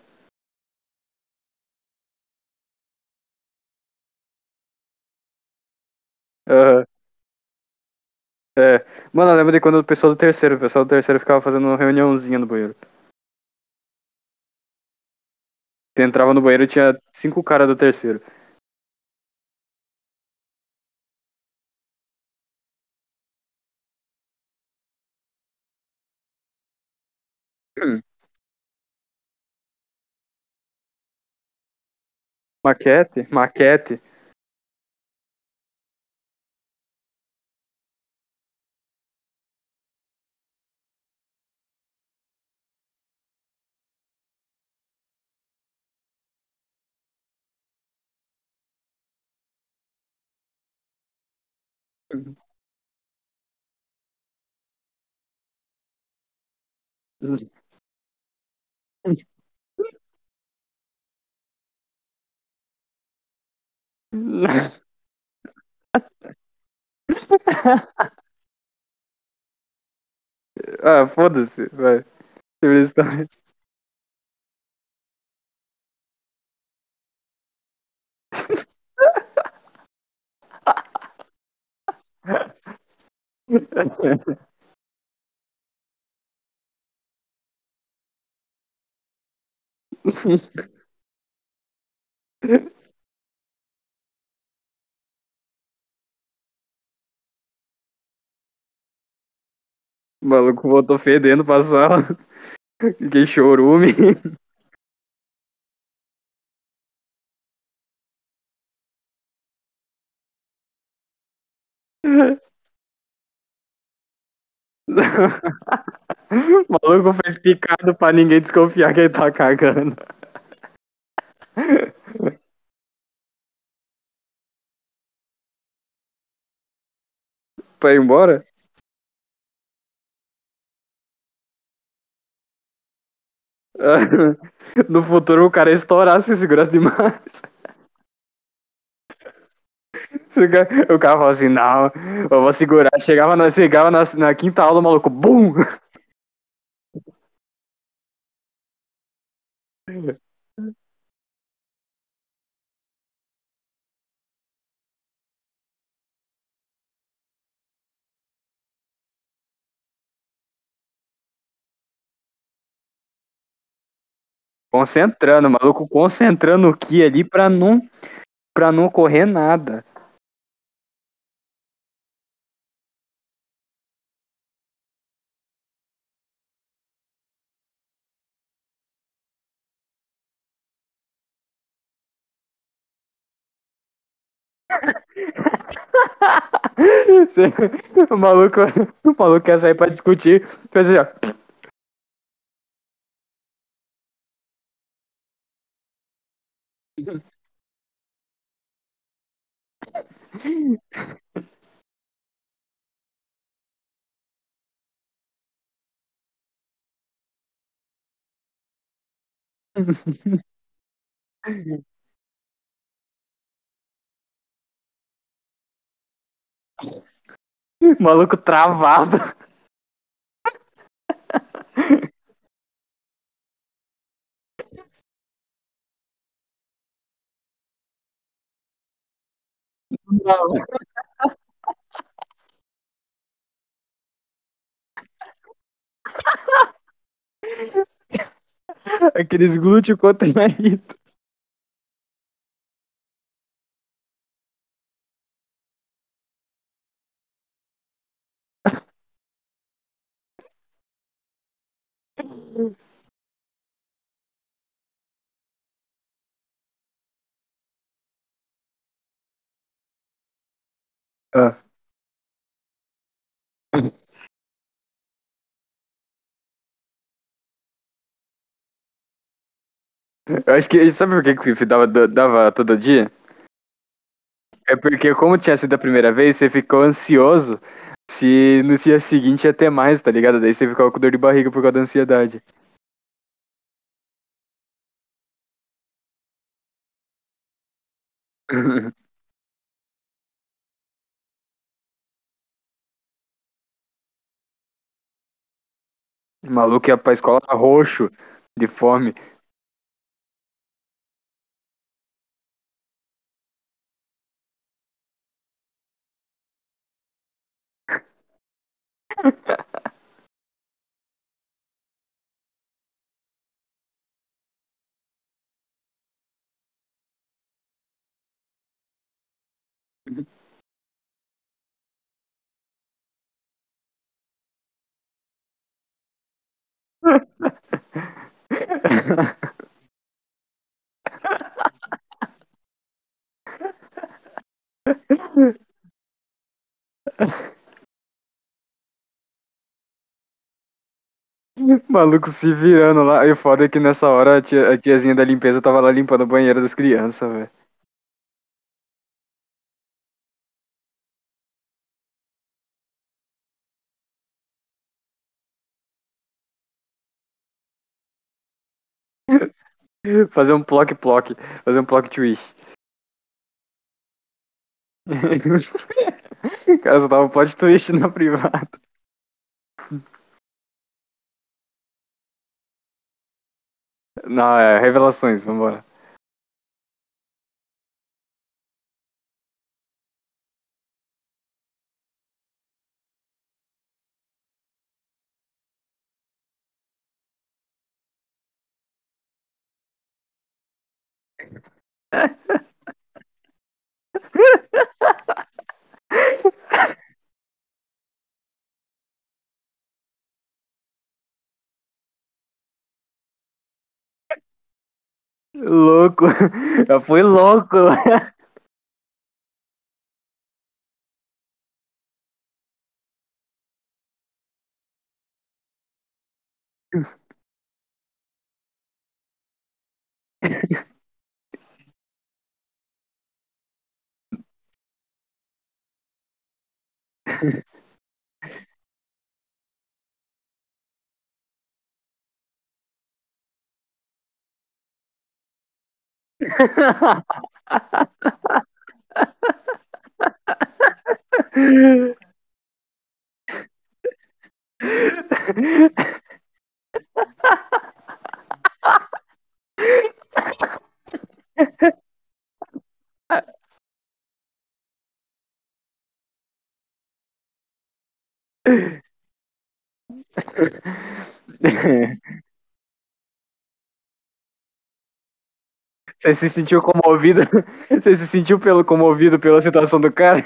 É. Mano, eu lembro de quando o pessoal do terceiro, o pessoal do terceiro ficava fazendo uma reuniãozinha no banheiro. Você entrava no banheiro e tinha cinco caras do terceiro. Maquete? Maquete? (laughs) ah, foda-se, vai. Termina (laughs) O maluco voltou fedendo pra sala. (laughs) Que chorume. (laughs) O maluco fez picado pra ninguém desconfiar que ele tá cagando. Pra ir embora? (laughs) No futuro o cara ia estourar se segurasse demais. (laughs) O cara falou assim, não, eu vou segurar. Chegava na, chegava na, na quinta aula, o maluco, BUM! (laughs) Concentrando, o maluco concentrando o Ki ali pra não, pra não ocorrer nada. (laughs) (laughs) o maluco, o maluco quer sair pra discutir, fez assim, ó. Maluco travado. Não. Aqueles glúteos contraídos. Ah. Eu acho que. Sabe por que que Fifi dava, dava todo dia? É porque, como tinha sido a primeira vez, você ficou ansioso se no dia seguinte ia ter mais, tá ligado? Daí você ficava com dor de barriga por causa da ansiedade. (laughs) O maluco ia pra escola roxo, de fome. (laughs) (laughs) Maluco se virando lá. E o foda é que nessa hora a, tia- a tiazinha da limpeza tava lá limpando o banheiro das crianças, velho. (laughs) Fazer um plock-plock. Fazer um plot twist. (laughs) Cara, só tava um plot twist na privada. Não, é revelações, vambora. Louco. (laughs) Já foi louco. ハハハハハ (laughs) Você se sentiu comovido? (laughs) Você se sentiu pelo comovido pela situação do cara?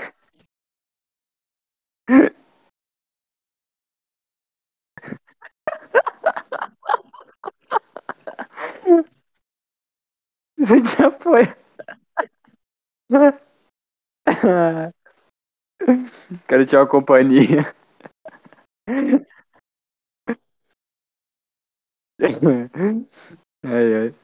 Você (laughs) te apoia. Quero te uma companhia. (laughs) Ai, ai.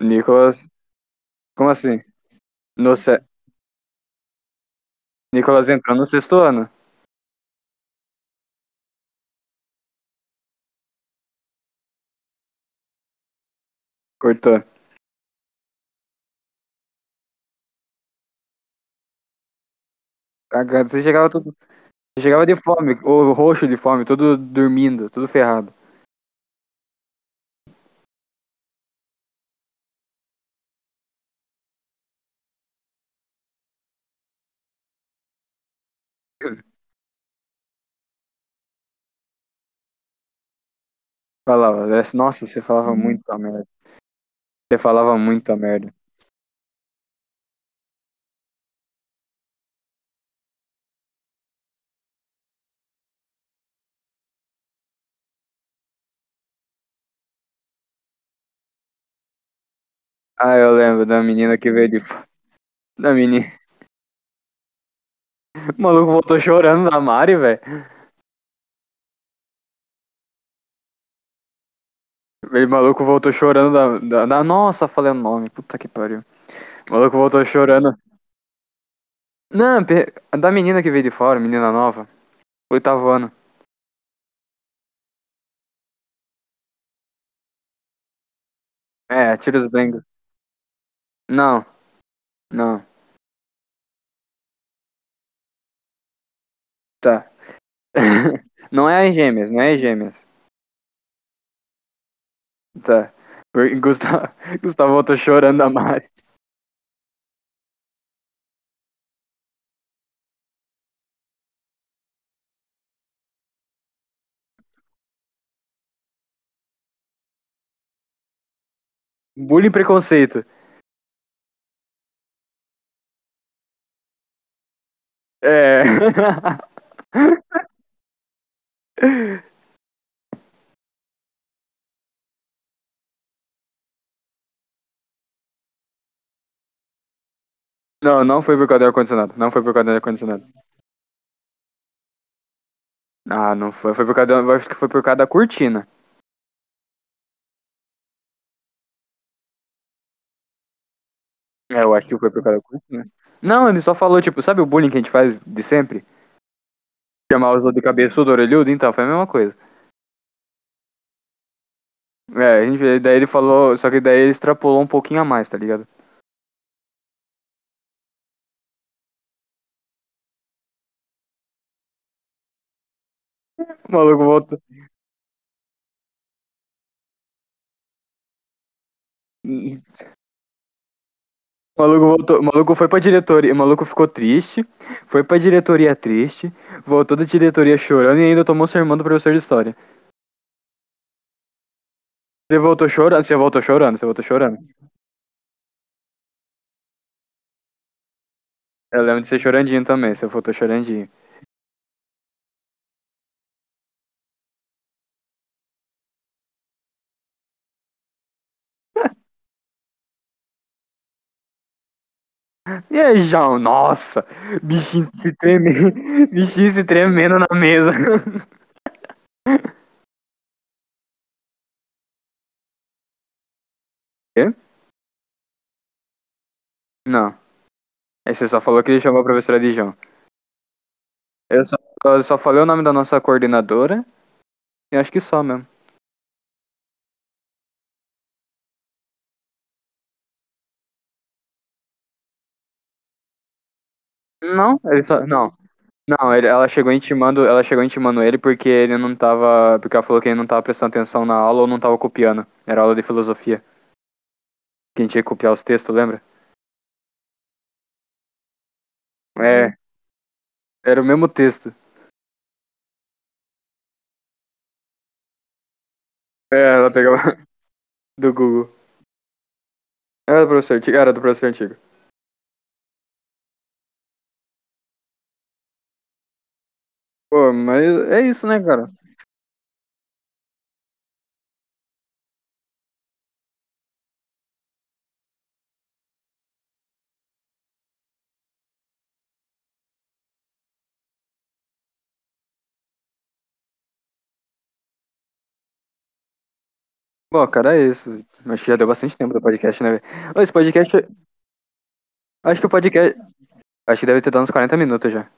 Nicolas. Como assim? No se... Nicolas entrou no sexto ano. Cortou. Você chegava tudo. Você chegava de fome, ou roxo de fome, tudo dormindo, tudo ferrado. Falava, nossa, você falava muita merda. Você falava muita merda. Ah, eu lembro da menina que veio de. Da menina. (laughs) O maluco voltou chorando na Mari, velho. O maluco voltou chorando da, da, da- Nossa, falei o nome. Puta que pariu. O maluco voltou chorando. Não, pe- da menina que veio de fora, menina nova. Oitavo ano. É, tira os Bengals. Não, não. Tá. (laughs) Não é as gêmeas, não é as gêmeas. Tá. Gustavo, (laughs) Gustavo voltou chorando a Mari. Bullying e preconceito. É. (laughs) Não, não foi por causa do ar-condicionado. Não foi por causa do ar-condicionado. Ah, não foi. Foi por causa acho que foi por causa da cortina. É, eu acho que foi por causa da cortina. Não, ele só falou, tipo, sabe o bullying que a gente faz de sempre? Chamar os outros de cabeçudo, orelhudo? Então, foi a mesma coisa. É, a gente, daí ele falou, só que daí ele extrapolou um pouquinho a mais, tá ligado? O maluco voltou. O maluco voltou, o maluco foi pra diretoria, o maluco ficou triste, foi pra diretoria triste, voltou da diretoria chorando e ainda tomou sermão do professor de história. Você voltou chorando, você voltou chorando, você voltou chorando. Eu lembro de ser chorandinho também, você voltou chorandinho. E aí, João? Nossa, bichinho se tremendo, (laughs) bichinho se tremendo na mesa. (laughs) Quê? Não. Aí você só falou que ele chamou a professora de João. Eu só, eu só falei o nome da nossa coordenadora e acho que só mesmo. Não, ele só. Não. Não, ele- ela chegou intimando, ela chegou intimando ele porque ele não tava. Porque ela falou que ele não tava prestando atenção na aula ou não tava copiando. Era aula de filosofia. Que a gente ia copiar os textos, lembra? É, era o mesmo texto. É, ela pegava (laughs) do Google. Era do professor antigo. Era do professor antigo. Pô, mas é isso, né, cara? Bom, cara, é isso. Acho que já deu bastante tempo do podcast, né, Esse podcast. Acho que o podcast. Acho que deve ter dado uns 40 minutos já.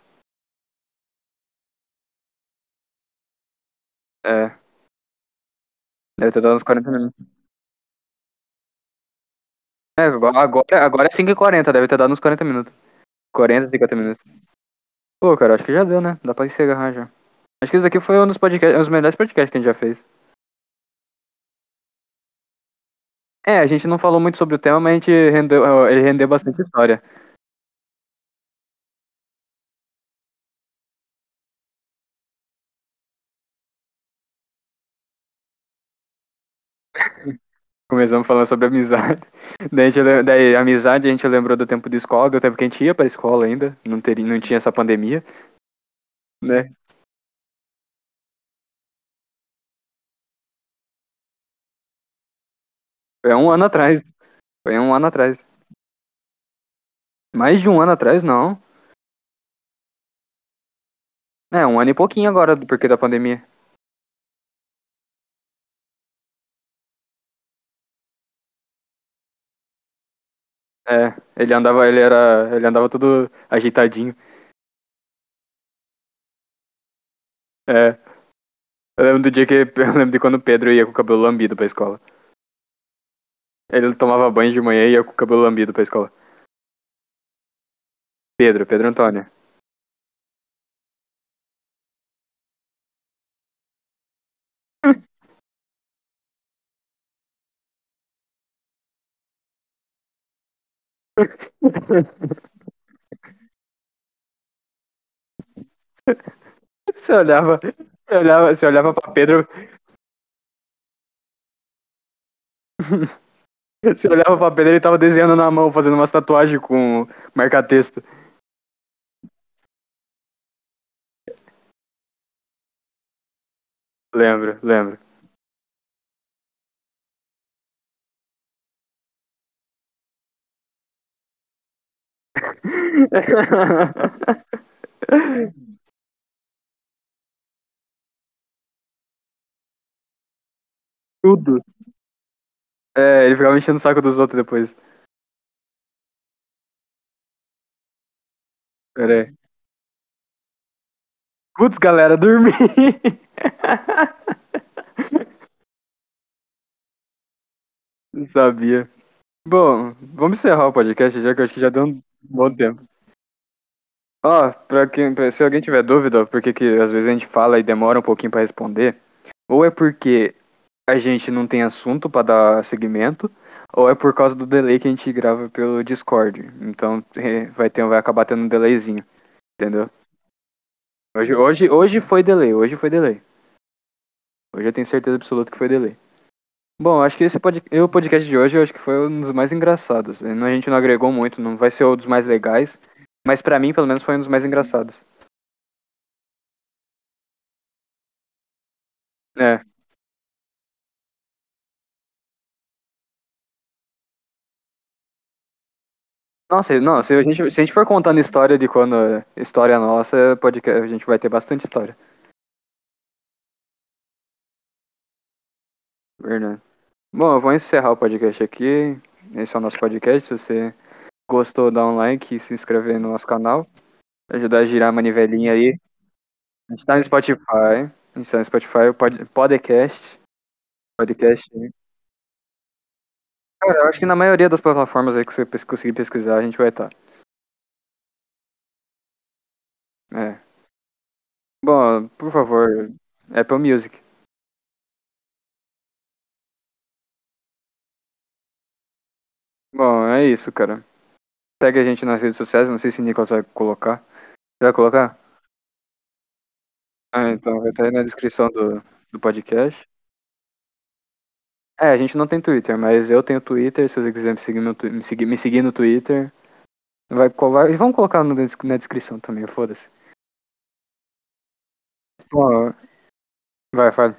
É, deve ter dado uns 40 minutos. É, agora, agora é 5h40, deve ter dado uns 40 minutos. 40, 50 minutos. Pô, cara, acho que já deu, né? Dá pra encerrar já. Acho que esse daqui foi um dos podcasts, um dos melhores podcasts que a gente já fez. É, a gente não falou muito sobre o tema, mas a gente rendeu, ele rendeu bastante história. Começamos falando sobre amizade. (laughs) Daí, a gente, daí, amizade, a gente lembrou do tempo de escola, do tempo que a gente ia pra escola ainda. Não, teria, não tinha essa pandemia, né? Foi há um ano atrás. Foi um ano atrás. Mais de um ano atrás, não. É, um ano e pouquinho agora, do porquê da pandemia. É, ele andava, ele era, ele andava tudo ajeitadinho. É, eu lembro do dia que, (laughs) eu lembro de quando o Pedro ia com o cabelo lambido pra escola. Ele tomava banho de manhã e ia com o cabelo lambido pra escola. Pedro, Pedro Antônio. Você olhava, você olhava, você olhava pra Pedro. Você olhava pra Pedro, ele tava desenhando na mão, fazendo umas tatuagens com marca-texto. Lembro, lembro. (laughs) Tudo. É, ele ficava enchendo o saco dos outros depois. Pera aí. Putz, galera, dormi. (laughs) Sabia. Bom, vamos encerrar o podcast já que eu acho que já deu um bom tempo. Ó, pra quem, pra- se alguém tiver dúvida, porque que às vezes a gente fala e demora um pouquinho pra responder, ou é porque a gente não tem assunto pra dar seguimento, ou é por causa do delay que a gente grava pelo Discord. Então vai ter, vai acabar tendo um delayzinho, entendeu? Hoje, hoje, hoje foi delay, hoje foi delay. Hoje eu tenho certeza absoluta que foi delay. Bom, acho que esse pod... o podcast de hoje eu acho que foi um dos mais engraçados. A gente não agregou muito, não vai ser um dos mais legais, mas pra mim, pelo menos, foi um dos mais engraçados. É. Nossa, não, se a gente, se a gente for contando história de quando história nossa, podcast, a gente vai ter bastante história. Verdade. Bom, eu vou encerrar o podcast aqui. Esse é o nosso podcast. Se você gostou, dá um like e se inscrever no nosso canal. Ajudar a girar a manivelinha aí. A gente tá no Spotify. A gente tá no Spotify, o pod, podcast. Podcast. Cara, eu acho que na maioria das plataformas aí que você conseguir pesquisar, a gente vai estar. É. Bom, por favor, Apple Music. Bom, é isso, cara. Segue a gente nas redes sociais, não sei se o Nicolas vai colocar. Você vai colocar? Ah, então vai estar aí na descrição do, do podcast. É, a gente não tem Twitter, mas eu tenho Twitter, se você quiser me seguir, no me seguir, me seguir no Twitter. Vai, vai, e vamos colocar no na descrição também, foda-se. Vai, fala.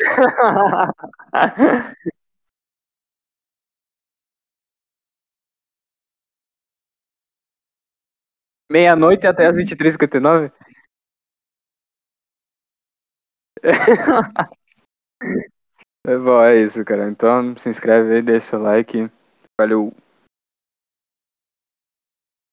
(laughs) Meia-noite até as 23h59? (laughs) É bom, é isso, cara. Então se inscreve aí, deixa o like. Valeu.